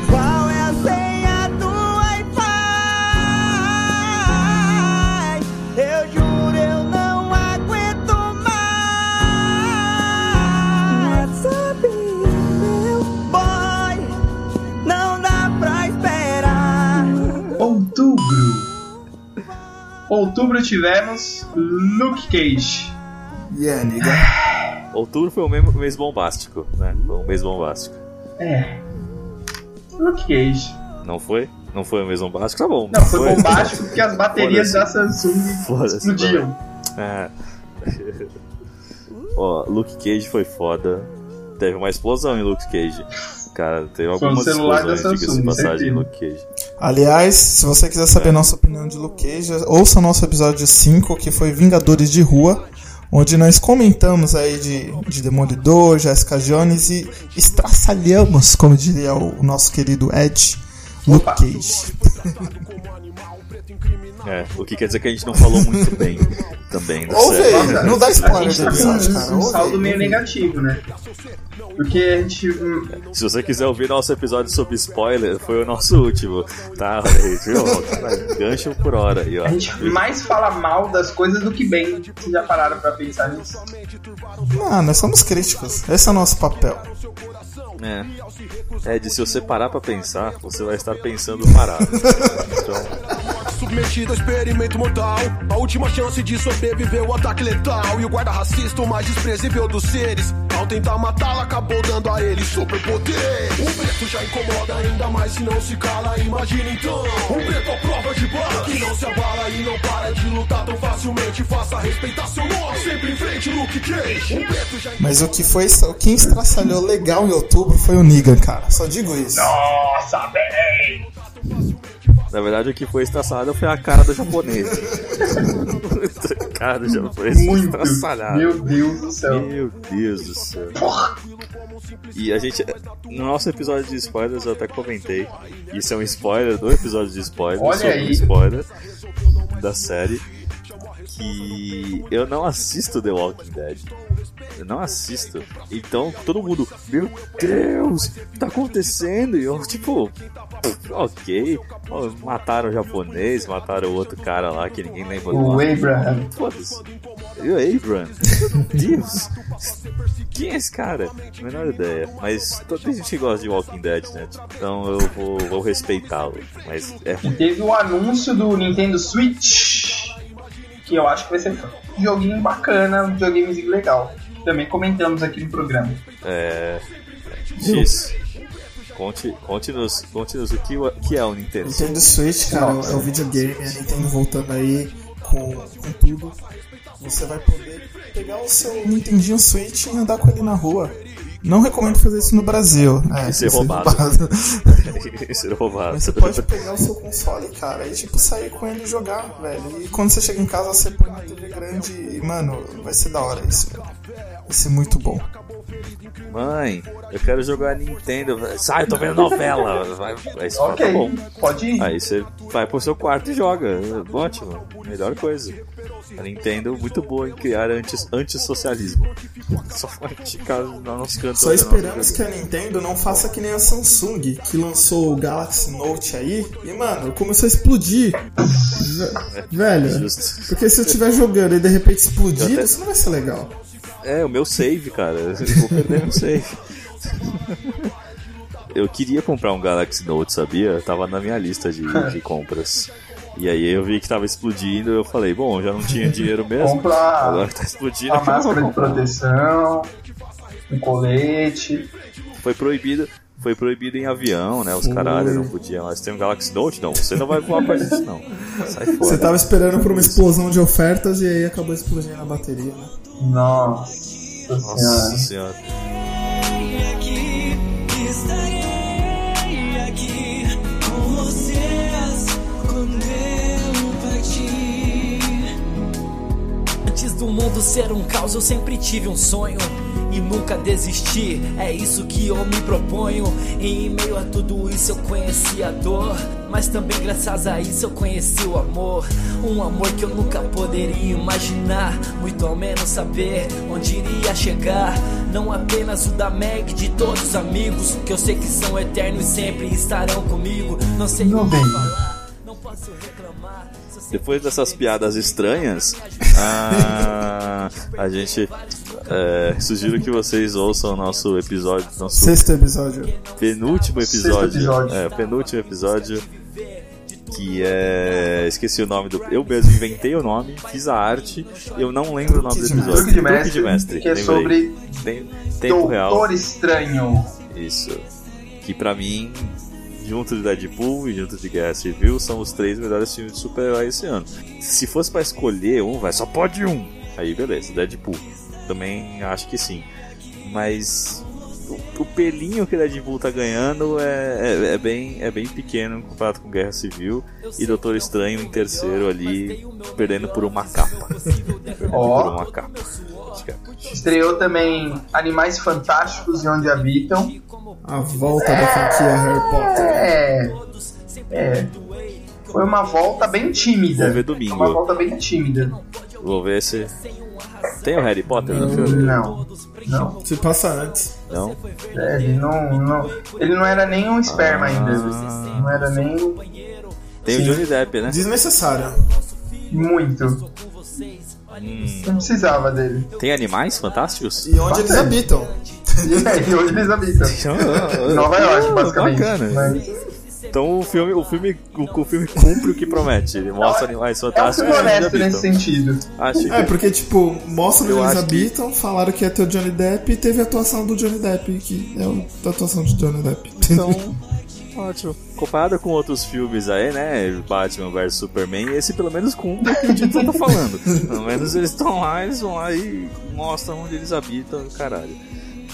Qual é a senha do Wi-Fi? Eu juro, eu não aguento mais. WhatsApp, meu boy, não dá pra esperar. Outubro. Outubro tivemos Luke Cage. Yeah, nigga. Outubro foi um mês, mês bombástico, né? Foi um mês bombástico. É. Luke Cage. Não foi? Não foi um mês bombástico? Tá bom. Não, foi bombástico porque as baterias da. Samsung Foda-se, explodiam. É. Ó, Luke Cage foi foda. Teve uma explosão em Luke Cage. Cara, teve Foi um algumas celular da explosões, diga-se passagem, em. Luke Cage. Aliás, se você quiser saber a nossa opinião de Luke Cage, ouça o nosso episódio 5, que foi Vingadores de Rua, onde nós comentamos aí de, de Demolidor, Jessica Jones e estraçalhamos, como diria o, o nosso querido Ed, Luke. Cage. É, o que quer dizer que a gente não falou muito bem também da Ouve série. aí, não dá A spoiler gente do tá com um, um saldo meio negativo, né? Porque a gente. Se você quiser ouvir nosso episódio sobre spoiler, foi o nosso último. Tá, viu? Gancho por hora aí, ó. A gente mais fala mal das coisas do que bem. Vocês já pararam pra pensar nisso? Não, nós somos críticos. Esse é o nosso papel. É. Ed, se você parar pra pensar, você vai estar pensando parado. Então, a experimento mortal A última chance de sobreviver o ataque letal E o guarda racista, o mais desprezível dos seres Ao tentar matá-la, acabou dando a ele superpoder O preto já incomoda ainda mais se não se cala Imagina então, um preto à prova de bala Que não se abala e não para de lutar tão facilmente Faça respeitar seu nome, sempre em frente, Luke Cage Um preto já Mas o que foi. O que estraçalhou legal em outubro foi o Negan, cara. Só digo isso. Nossa, bem! Na verdade, o que foi estacionado foi a cara do japonês. a cara do japonês Muito! estraçalhado. Meu Deus do céu. Meu Deus do céu. E a gente, no nosso episódio de spoilers, eu até comentei. Isso é um spoiler do episódio de spoilers. Olha sobre aí. um spoiler da série. Que eu não assisto The Walking Dead. Eu não assisto. Então todo mundo, meu Deus, o que tá acontecendo? E eu, tipo, ok. Mataram o japonês, mataram o outro cara lá que ninguém lembra do O. Abraham. Foda-se. O Abraham? Meu Deus! Quem é esse cara? Menor ideia. Mas toda gente que gosta de Walking Dead, né? Então eu vou, vou respeitá-lo. Mas é E ruim. teve o anúncio do Nintendo Switch. Que eu acho que vai ser um joguinho bacana, um videogamezinho legal. Também comentamos aqui no programa. É. Isso. Conte, conte-nos conte o que, o que é o Nintendo. Nintendo Switch, cara, Nossa. é o videogame, a Nintendo voltando aí com, com tudo. Você vai poder pegar o seu Nintendinho Switch e andar com ele na rua. Não recomendo fazer isso no Brasil. É, E ser isso é roubado. roubado. Ser roubado. Mas você pode pegar o seu console, cara, e tipo sair com ele e jogar, velho. E quando você chega em casa, você põe na TV grande e, mano, vai ser da hora isso, velho. Vai ser muito bom. Mãe, eu quero jogar Nintendo. Sai, eu tô vendo novela. Vai, aí você fala, Ok, tá bom. pode ir. Aí você vai pro seu quarto e joga. Ótimo, melhor coisa. A Nintendo muito boa em criar anti, antissocialismo. Só ficar no nosso canto. Só olhando esperamos que a Nintendo não faça que nem a Samsung, que lançou o Galaxy Note aí, e mano, começou a explodir. Ve- Velho, Justo. porque se eu estiver jogando e de repente explodir, até- isso não vai ser legal. É, o meu save, cara. Eu vou perder meu save. Eu queria comprar um Galaxy Note, sabia? Tava na minha lista de, de compras. E aí eu vi que tava explodindo, eu falei, bom, já não tinha dinheiro mesmo. Compra Agora que tá explodindo, a eu vou máscara de proteção, um colete. Foi proibido, foi proibido em avião, né? Os caralho não podiam. Mas tem um Galaxy Note, não. Você não vai voar com a gente, não. Sai fora. Você tava esperando por uma explosão de ofertas e aí acabou explodindo a bateria, né? Nossa Nossa senhora. senhora. Do mundo ser um caos, eu sempre tive um sonho. E nunca desisti, é isso que eu me proponho. E em meio a tudo isso eu conheci a dor. Mas também graças a isso eu conheci o amor. Um amor que eu nunca poderia imaginar. Muito ao menos saber onde iria chegar. Não apenas o da Meg, de todos os amigos. Que eu sei que são eternos e sempre estarão comigo. Não sei Meu como bem. falar, Depois dessas piadas estranhas, a, a gente é, sugiro que vocês ouçam o nosso episódio, nosso Sexto episódio. penúltimo Sexto episódio, episódio. É, penúltimo episódio, que é. Esqueci o nome do. Eu mesmo inventei o nome, fiz a arte, eu não lembro o nome do Truque episódio. Truque de Truque mestre, de mestre, que é lembrei. sobre Tem- tempo real. Doutor Estranho. Isso. Que pra mim, junto de Deadpool e junto de Guerra Civil, são os três melhores filmes de super-herói esse ano. Se fosse pra escolher um, vai, só pode um. Aí beleza, Deadpool. Também acho que sim. Mas o, o pelinho que Deadpool tá ganhando é, é, é bem, é bem pequeno comparado com Guerra Civil. E Doutor Estranho em terceiro ali, perdendo por uma capa. Perdendo Ó. por uma capa. É. Estreou também Animais Fantásticos e Onde Habitam. A volta da franquia Harry Potter. É. É. Foi uma volta bem tímida. Vou ver domingo. Uma volta bem tímida. Vou ver se. Tem o Harry Potter no filme? Não. Não. Se passa antes. Não? É, ele não, não. Ele não era nem um esperma ainda. Não era nem. Tem o Johnny Depp, né? Desnecessário. Muito. Não precisava dele. Tem animais fantásticos? E onde eles habitam? E, e onde eles habitam? Em Nova York, basicamente. Bacana. Mas Então o filme, o filme, o, o filme cumpre o que promete. Ele mostra animais é um fantásticos. filme onde honesto nesse habitam. sentido. Acho que É, porque, tipo, mostra onde eles acho que- habitam, falaram que ia ter o Johnny Depp e teve a atuação do Johnny Depp, que é a atuação de Johnny Depp. Então, ótimo. Comparado com outros filmes aí, né? Batman vs Superman, esse pelo menos cumpre o que o título tá falando. Pelo menos eles estão lá, eles vão lá e mostram onde eles habitam, caralho.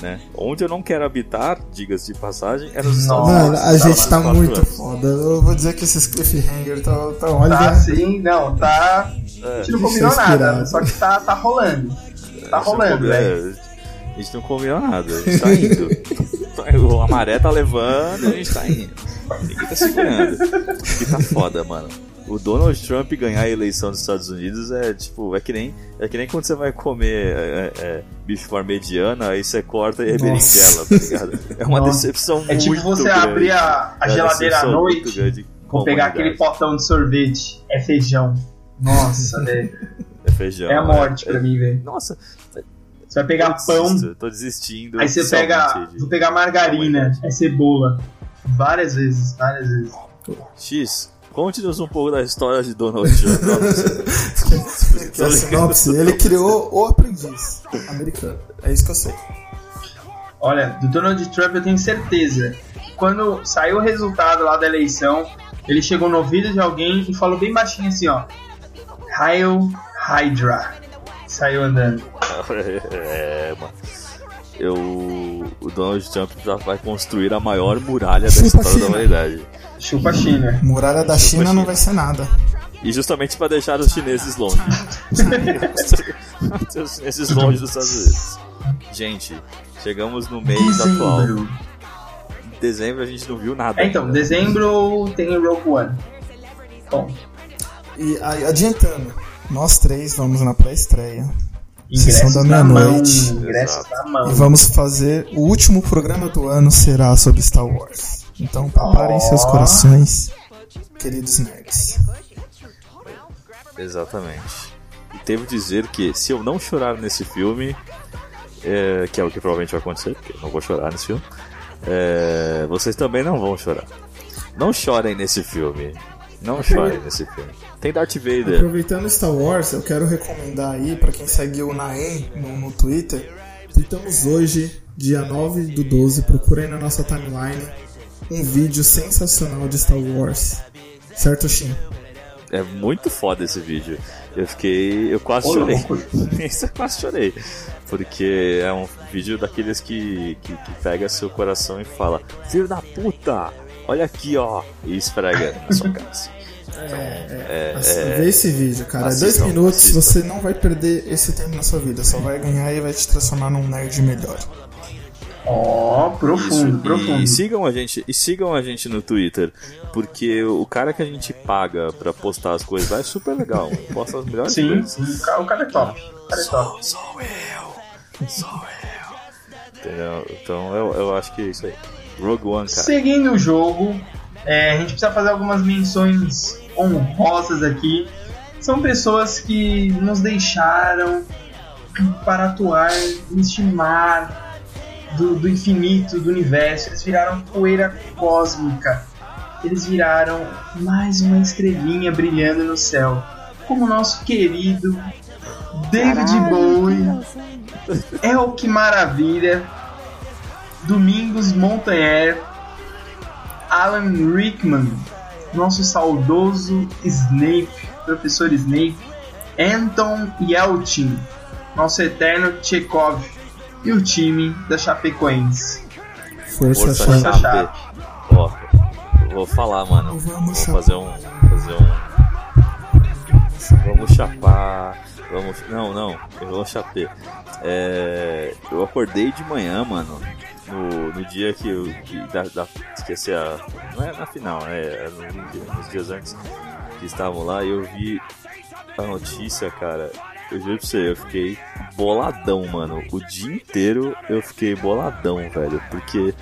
Né? Onde eu não quero habitar, diga-se de passagem, é nos Estados Nossa, Mano, a gente tá muito anos. foda. Eu vou dizer que esses cliffhanger tá, tá olha. Tá assim, não, tá. É, A gente não é combinou nada, inspirado. só que tá, tá rolando. Tá rolando, velho. É, a gente não combinou nada, a gente tá indo. a maré tá levando e a gente tá indo. Ninguém tá segurando. E tá foda, mano. O Donald Trump ganhar a eleição dos Estados Unidos é tipo, é que nem, é que nem quando você vai comer é, é, bicho parmegiana, aí você corta e é berinjela, tá ligado? É uma Nossa. decepção É muito tipo você grande. abrir a, a É geladeira à noite, grande vou pegar aquele potão de sorvete. É feijão. Nossa, velho. É feijão. É a morte é- pra mim, velho. Nossa, Você vai pegar eu pão, desisto, tô desistindo. aí você pega. de- Vou pegar margarina, é cebola. Várias vezes, várias vezes. X, conte-nos um pouco da história de Donald Trump. Que é a sinopse, ele criou o aprendiz americano. É isso que eu sei. Olha, do Donald Trump eu tenho certeza quando saiu o resultado lá da eleição, ele chegou no ouvido de alguém e falou bem baixinho assim, ó. Hail Hydra. Saiu andando. é, mano. Eu, o Donald Trump já vai construir a maior muralha da história da China. humanidade. Chupa a China. Muralha da China China. não vai ser nada. E justamente para deixar os chineses longe. os chineses longe dos Estados Unidos. Gente, chegamos no mês atual. Dezembro. Em dezembro a gente não viu nada. É, então, ainda. dezembro tem o Rogue One. Bom, E aí, adiantando, nós três vamos na pré-estreia. ingressos da meia-noite. E vamos fazer. O último programa do ano será sobre Star Wars. Então preparem Ó. seus corações, queridos nerds. Exatamente. E devo dizer que se eu não chorar nesse filme, é, que é o que provavelmente vai acontecer, porque eu não vou chorar nesse filme, é, vocês também não vão chorar. Não chorem nesse filme. Não chorem nesse filme. Tem Darth Vader. Aproveitando Star Wars, eu quero recomendar aí pra quem segue o Naem no, no Twitter. Tweetamos hoje, dia 9 do 12, procura aí na nossa timeline um vídeo sensacional de Star Wars. Certo, Shin? É muito foda esse vídeo. Eu fiquei. Eu quase Ô, chorei. Isso eu quase chorei. Porque é um vídeo daqueles que, que, que pega seu coração e fala: Filho da puta! Olha aqui, ó! E esfrega na sua cara. Assim. É, Assim, é, Vê esse vídeo, cara. assistam, Dois minutos, assistam. você não vai perder esse tempo na sua vida. Só vai ganhar e vai te transformar num nerd melhor. Ó, profundo, Isso, profundo. E sigam a gente, e sigam a gente no Twitter, porque o cara que a gente paga pra postar as coisas lá é super legal. Posta as melhores Sim, coisas. sim, o ca- o cara é top. O cara é top. Sou eu, sou eu. Entendeu? Então eu, eu acho que é isso aí. Rogue One, cara. Seguindo o jogo, é, a gente precisa fazer algumas menções honrosas aqui. São pessoas que nos deixaram para atuar neste mar do, do infinito, do universo. Eles viraram poeira cósmica. Eles viraram mais uma estrelinha brilhando no céu. Como o nosso querido David Bowie. É o que maravilha. Domingos Montanher, Alan Rickman, nosso saudoso Snape, professor Snape, Anton Yelchin, nosso eterno Chekhov e o time da Chapecoense. Força, Força Chape. Ó, eu vou falar, mano. Vamos Vou fazer um. Fazer um. Vamos chapar. Vamos. Não, não. Eu vou chapar. É, eu acordei de manhã, mano. No, no dia que eu. Que, da, da, esqueci a. Não é na final, né? É no- nos dias antes. que estavam lá e eu vi a notícia, cara. Eu juro pra você, eu fiquei boladão, mano. O dia inteiro eu fiquei boladão, velho. Porque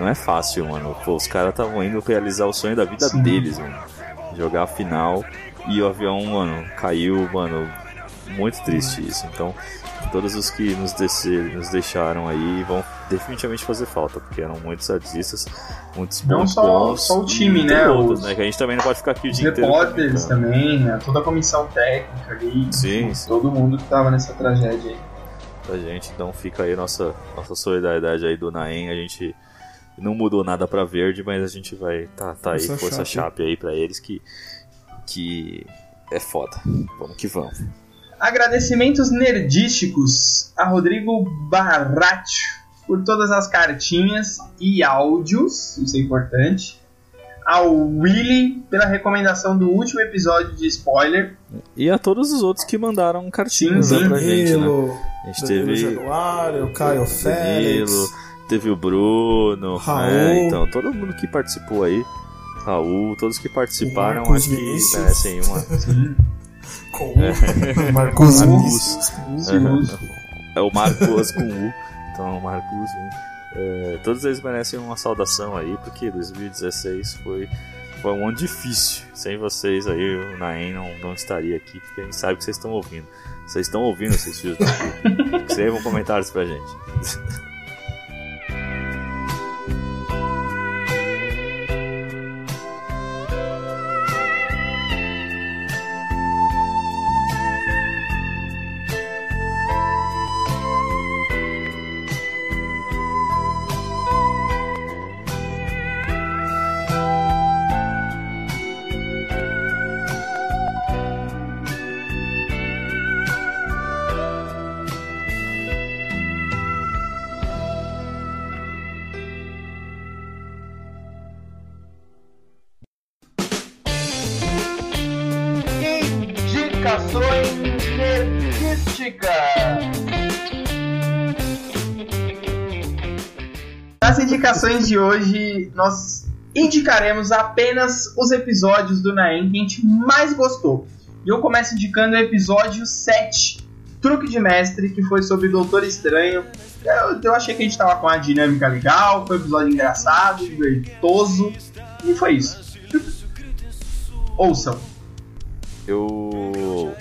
não é fácil, mano. Pô, os caras estavam indo realizar o sonho da vida Sim. deles, mano. Jogar a final e o avião, mano, caiu, mano. Muito triste isso. Então, todos os que nos, descer, nos deixaram aí vão definitivamente fazer falta, porque eram muitos artistas, muitos não bons, só, bons, só o time, né? Outros, né? Que a gente também não pode ficar aqui o dia inteiro. repórteres também, né? Toda a comissão técnica ali. Sim, sim. Todo mundo que tava nessa tragédia aí. A gente, então fica aí nossa, nossa solidariedade aí do Naem, a gente não mudou nada para verde, mas a gente vai tá, tá aí força, força chape aí para eles que que é foda. Vamos que vamos. Agradecimentos nerdísticos a Rodrigo Barratio por todas as cartinhas e áudios, isso é importante. Ao Willy pela recomendação do último episódio de spoiler. E a todos os outros que mandaram cartinhas sim, sim. pra gente, né? A gente teve Januário, o Caio Félix, teve o Bruno, Raul. Né? então todo mundo que participou aí, Raul, todos que participaram, acho que merecem uma. com é. Marcos Marcos. É o Marcos com U. Então, Marcos. É, todos eles merecem uma saudação aí, porque 2016 foi, foi um ano difícil. Sem vocês aí, o Naem não, não estaria aqui, porque a gente sabe que vocês estão ouvindo. Vocês estão ouvindo esses filhos da. Escrevam comentários pra gente. De hoje, nós indicaremos apenas os episódios do Naem que a gente mais gostou. E eu começo indicando o episódio 7, Truque de Mestre, que foi sobre Doutor Estranho. Eu, eu achei que a gente tava com uma dinâmica legal, foi um episódio engraçado, divertoso, e foi isso. Ouçam. Eu.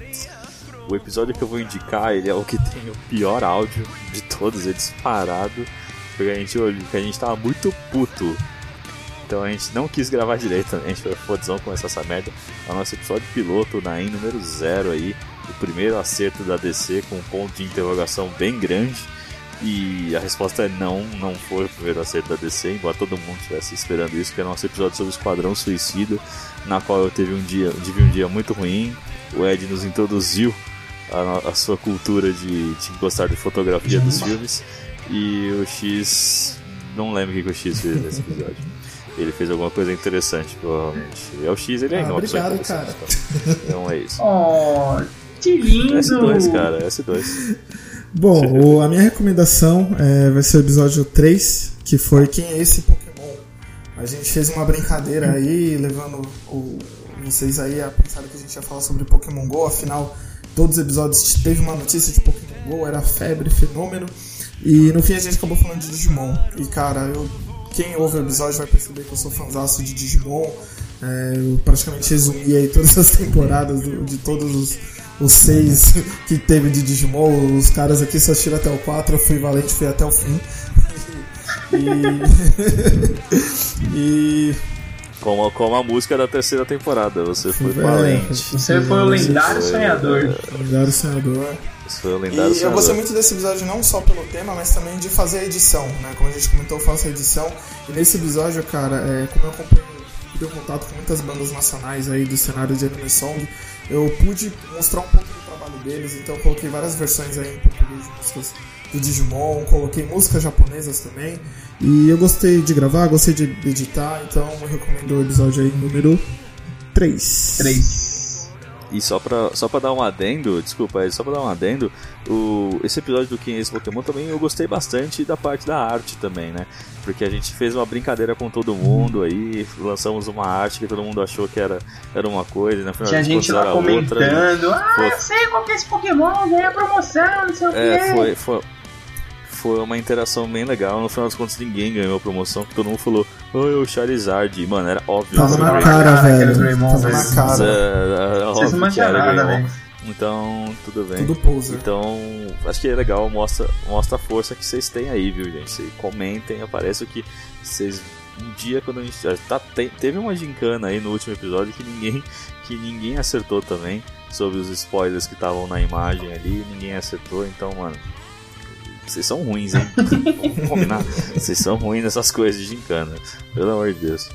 O episódio que eu vou indicar, ele é o que tem o pior áudio de todos, é disparado. Porque a gente olhou, que a gente tava muito puto. Então a gente não quis gravar direito, a gente foi fodizão começar essa merda. É o nosso episódio piloto, na in número zero aí. O primeiro acerto da DC com um ponto de interrogação bem grande. E a resposta é não, não foi o primeiro acerto da DC, embora todo mundo estivesse esperando isso, que é o nosso episódio sobre o Esquadrão Suicida, na qual eu teve um dia, tive um dia muito ruim. O Ed nos introduziu a, a sua cultura de, de gostar de fotografia dos filmes. E o X. Não lembro o que, o X fez nesse episódio. Ele fez alguma coisa interessante, provavelmente. É o X, ele é ah, Obrigado, cara. Então é isso. Oh, que lindo! S2, cara, S2. Bom, o, a minha recomendação é, vai ser o episódio 3, que foi Quem é esse Pokémon? A gente fez uma brincadeira aí, levando o, vocês aí a pensar que a gente ia falar sobre Pokémon GO, afinal, todos os episódios teve uma notícia de Pokémon GO, era febre, fenômeno. E no fim a gente acabou falando de Digimon. E cara, eu, quem ouve o episódio vai perceber que eu sou fãzaço de Digimon. É, eu praticamente resumi aí todas as temporadas do, de todos os, os seis que teve de Digimon. Os caras aqui só tiram até o 4, eu fui valente, fui até o fim. E. e como, como a música da terceira temporada, você foi valente. Você foi o lendário sonhador. Lendário sonhador. Isso o lendário E eu gostei muito desse episódio não só pelo tema, mas também de fazer a edição, né? Como a gente comentou, eu faço a edição. E nesse episódio, cara, é, como eu acompanho, tive contato com muitas bandas nacionais aí do cenário de anime song, eu pude mostrar um pouco do trabalho deles, então eu coloquei várias versões aí em português de músicas do Digimon, coloquei músicas japonesas também. E eu gostei de gravar, gostei de editar, então eu recomendo o episódio aí número 3. 3. E só pra, só pra dar um adendo, desculpa aí, só pra dar um adendo, o, esse episódio do Quem é esse Pokémon também eu gostei bastante da parte da arte também, né? Porque a gente fez uma brincadeira com todo mundo aí, lançamos uma arte que todo mundo achou que era, era uma coisa, né? Tinha gente lá comentando, outra, ah, foi... eu sei qual que é esse Pokémon, ganha promoção, não sei o que. É, foi, foi, foi uma interação bem legal. No final das contas, ninguém ganhou a promoção, todo mundo falou, oi, o Charizard. Mano, era óbvio. Tava na cara, velho. Tava na cara. Era, Vocês não nada, velho. Então, tudo bem. Tudo poser. Então, acho que é legal, mostra, mostra a força que vocês têm aí, viu, gente? Vocês comentem, aparece o que vocês. Um dia quando a gente. Tá, teve uma gincana aí no último episódio que ninguém, que ninguém acertou também. Sobre os spoilers que estavam na imagem ali, ninguém acertou, então, mano, vocês são ruins, hein? Vamos combinar. Vocês são ruins nessas coisas de gincana. Pelo amor de Deus.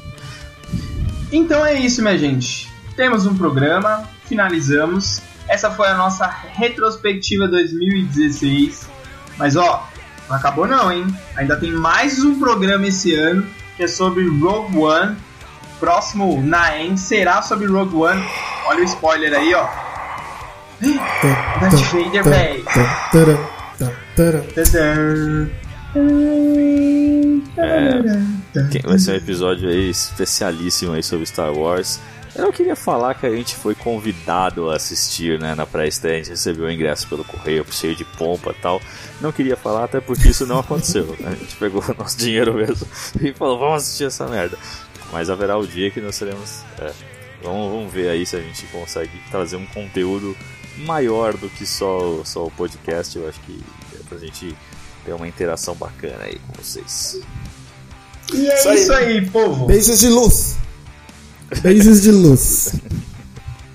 Então é isso, minha gente. Temos um programa, finalizamos. Essa foi a nossa retrospectiva 2016. Mas ó, não acabou não, hein? Ainda tem mais um programa esse ano que é sobre Rogue One. Próximo Naem será sobre Rogue One. Olha o spoiler aí, ó. Darth Vader, velho. É, vai ser um episódio aí especialíssimo aí sobre Star Wars. Eu não queria falar que a gente foi convidado a assistir, né, na pré-estreia, a gente recebeu o ingresso pelo correio, cheio de pompa e tal. Não queria falar até porque isso não aconteceu. A gente pegou o nosso dinheiro mesmo e falou, vamos assistir essa merda. Mas haverá o dia que nós seremos... É, vamos, vamos ver aí se a gente consegue trazer um conteúdo maior do que só, só o podcast. Eu acho que pra gente ter uma interação bacana aí com vocês. E é isso aí, isso aí povo. Beijos de luz. Beijos de luz.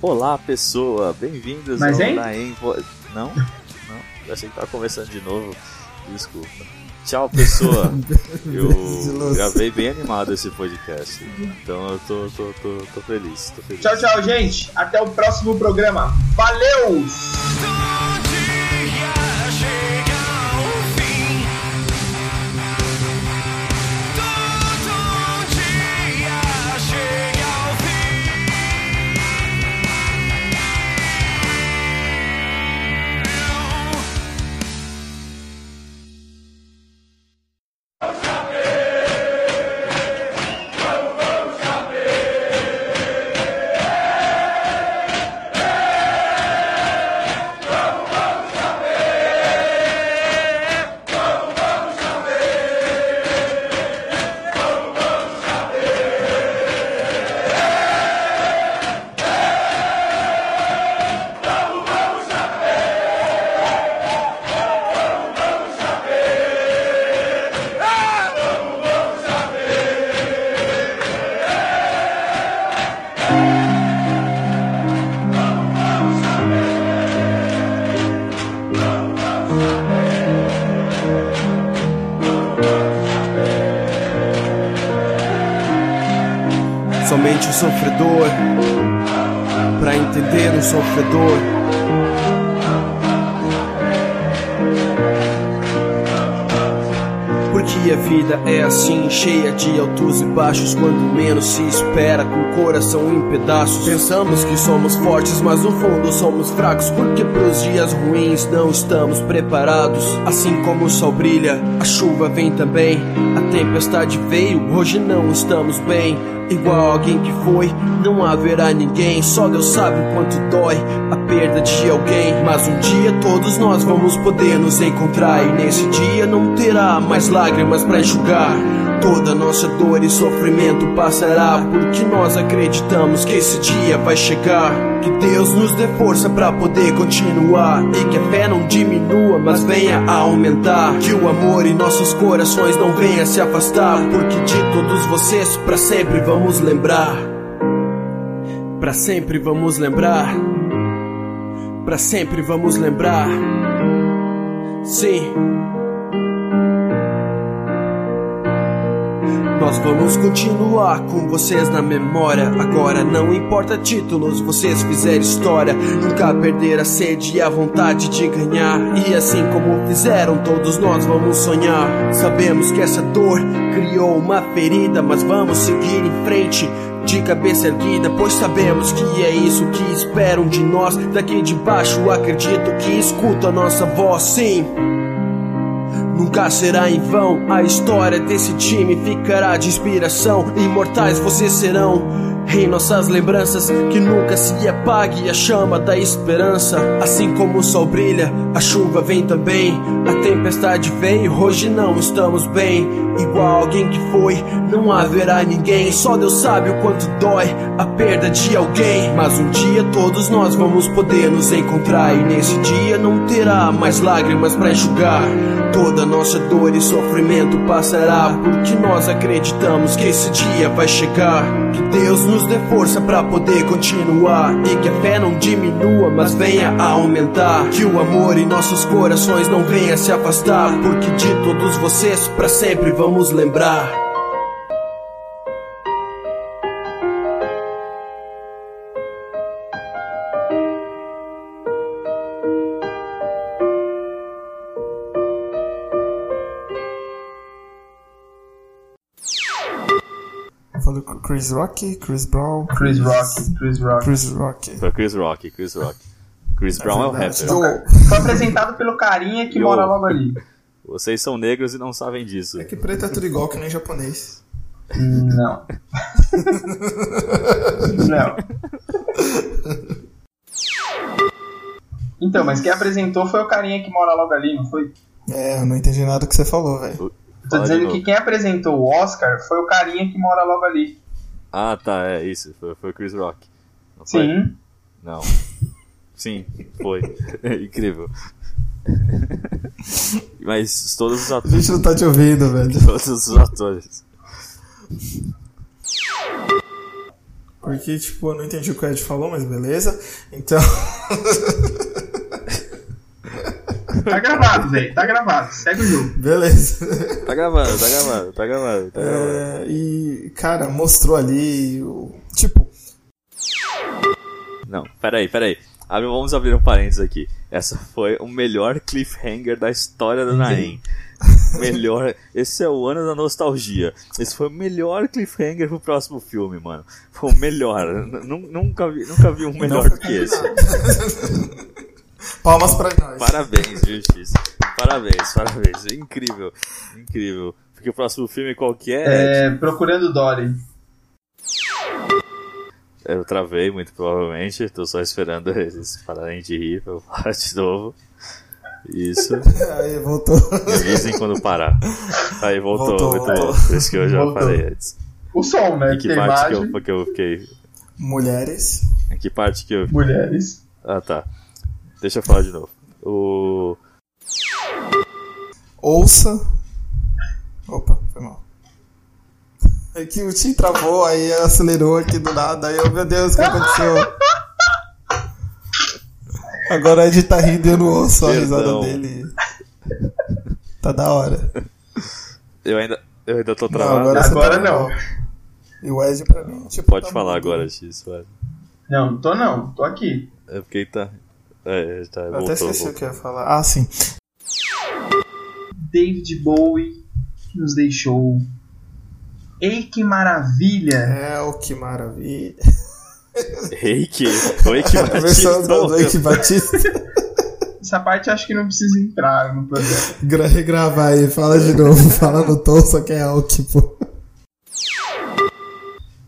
Olá, pessoa. Bem-vindos ao Naem. Não? Não? Eu achei que tava conversando de novo. Desculpa. Tchau, pessoa. Eu gravei bem animado esse podcast. Então eu tô, tô, tô, tô feliz, tô feliz. Tchau, tchau, gente. Até o próximo programa. Valeu! Sofredor, para entender um sofredor. Porque a vida é assim, cheia de altos e baixos, quando menos se espera, com o coração em pedaços. Pensamos que somos fortes, mas no fundo somos fracos, porque pros dias ruins não estamos preparados. Assim como o sol brilha, a chuva vem também, a tempestade veio, hoje não estamos bem igual alguém que foi. Não haverá ninguém, só Deus sabe o quanto dói a perda de alguém. Mas um dia todos nós vamos poder nos encontrar, e nesse dia não terá mais lágrimas para enxugar. Toda nossa dor e sofrimento passará, porque nós acreditamos que esse dia vai chegar. Que Deus nos dê força para poder continuar e que a fé não diminua, mas venha a aumentar. Que o amor em nossos corações não venha se afastar, porque de todos vocês para sempre vamos lembrar. Para sempre vamos lembrar. Para sempre vamos lembrar. Sim. Nós vamos continuar com vocês na memória. Agora não importa títulos, vocês fizeram história. Nunca perder a sede e a vontade de ganhar. E assim como fizeram, todos nós vamos sonhar. Sabemos que essa dor criou uma ferida, mas vamos seguir em frente de cabeça erguida, pois sabemos que é isso que esperam de nós. Daqui de baixo acredito que escuta a nossa voz, sim. Nunca será em vão, a história desse time ficará de inspiração. Imortais vocês serão. Em nossas lembranças, que nunca se apague a chama da esperança. Assim como o sol brilha, a chuva vem também. A tempestade vem, hoje não estamos bem. Igual alguém que foi, não haverá ninguém. Só Deus sabe o quanto dói a perda de alguém. Mas um dia todos nós vamos poder nos encontrar. E nesse dia não terá mais lágrimas para enxugar. Toda nossa dor e sofrimento passará. Porque nós acreditamos que esse dia vai chegar. Que Deus nos dê força para poder continuar. E que a fé não diminua, mas venha a aumentar. Que o amor em nossos corações não venha se afastar. Porque de todos vocês, para sempre vamos lembrar. Chris Rock, Chris Brown. Chris Rock, Chris Rock. Chris Rock. Foi Chris Rock, Chris Rock. Chris Brown é o rapper. Foi apresentado pelo carinha que Yo. mora logo ali. Vocês são negros e não sabem disso. É que preto é tudo igual que nem japonês. Não. não. Então, mas quem apresentou foi o carinha que mora logo ali, não foi? É, eu não entendi nada do que você falou, velho. Tô dizendo que quem apresentou o Oscar foi o carinha que mora logo ali. Ah, tá, é isso. Foi, foi Chris Rock. Não foi? Sim. Não. Sim, foi. Incrível. Mas todos os A atores. gente não tá te ouvindo, velho. Todos os atores. Porque, tipo, eu não entendi o que o Ed falou, mas beleza. Então. Tá gravado, velho. Tá gravado. Segue o jogo. beleza. Tá gravando, tá gravando, tá gravando. Tá gravando. É, e, cara, mostrou ali. O, tipo, Não, peraí, peraí. Abre- Vamos abrir um parênteses aqui. Essa foi o melhor cliffhanger da história do Naem. melhor. Esse é o ano da nostalgia. Esse foi o melhor cliffhanger pro próximo filme, mano. Foi o melhor. Nunca vi, nunca vi um melhor do que esse. palmas pra nós. Parabéns, Justiça. Parabéns, parabéns. Incrível, incrível. Porque o próximo filme qual que é? É, procurando Dory. Eu travei, muito provavelmente. Tô só esperando eles pararem de rir pra eu falar de novo. Isso. Aí, voltou. Me avisem quando parar. Aí voltou, Voltou, muito voltou. bom. Por isso que eu já Voltou. falei antes. O som, né? Em que Tem parte que eu, que eu fiquei. Mulheres. Em que parte que eu. mulheres. Ah tá. Deixa eu falar de novo. O. Ouça. Opa, foi mal. É que o Tim travou, aí acelerou aqui do nada. Aí eu, meu Deus, o que aconteceu? Agora a Ed tá rindo e eu não ouço a risada dele. Tá da hora. Eu ainda. Eu ainda tô Não, travado. agora você Agora tá não. E o Ed pra mim, tipo. Pode tá falar mudo. agora, X. vai. Não, não tô não. Tô aqui. É porque tá. É, tá, Eu até esqueci o que eu ia falar. Ah, sim. David Bowie que nos deixou. Ei, que maravilha! É, o que maravilha. Reiki? Oi, que A versão do, Eike Batista. Essa parte eu acho que não precisa entrar no programa. Gra- Regravar aí, fala de novo. Fala no tom, só que é Alck, pô.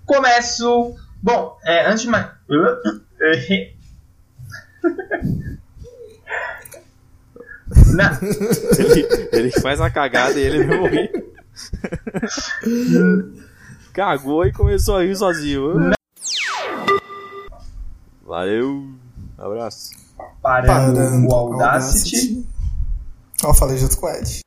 Começo. Bom, é, antes de mais. Ele, ele faz uma cagada e ele mesmo ri. Cagou e começou a rir sozinho. Valeu. Abraço. parando, o Audacity. Ó, falei junto com o Ed.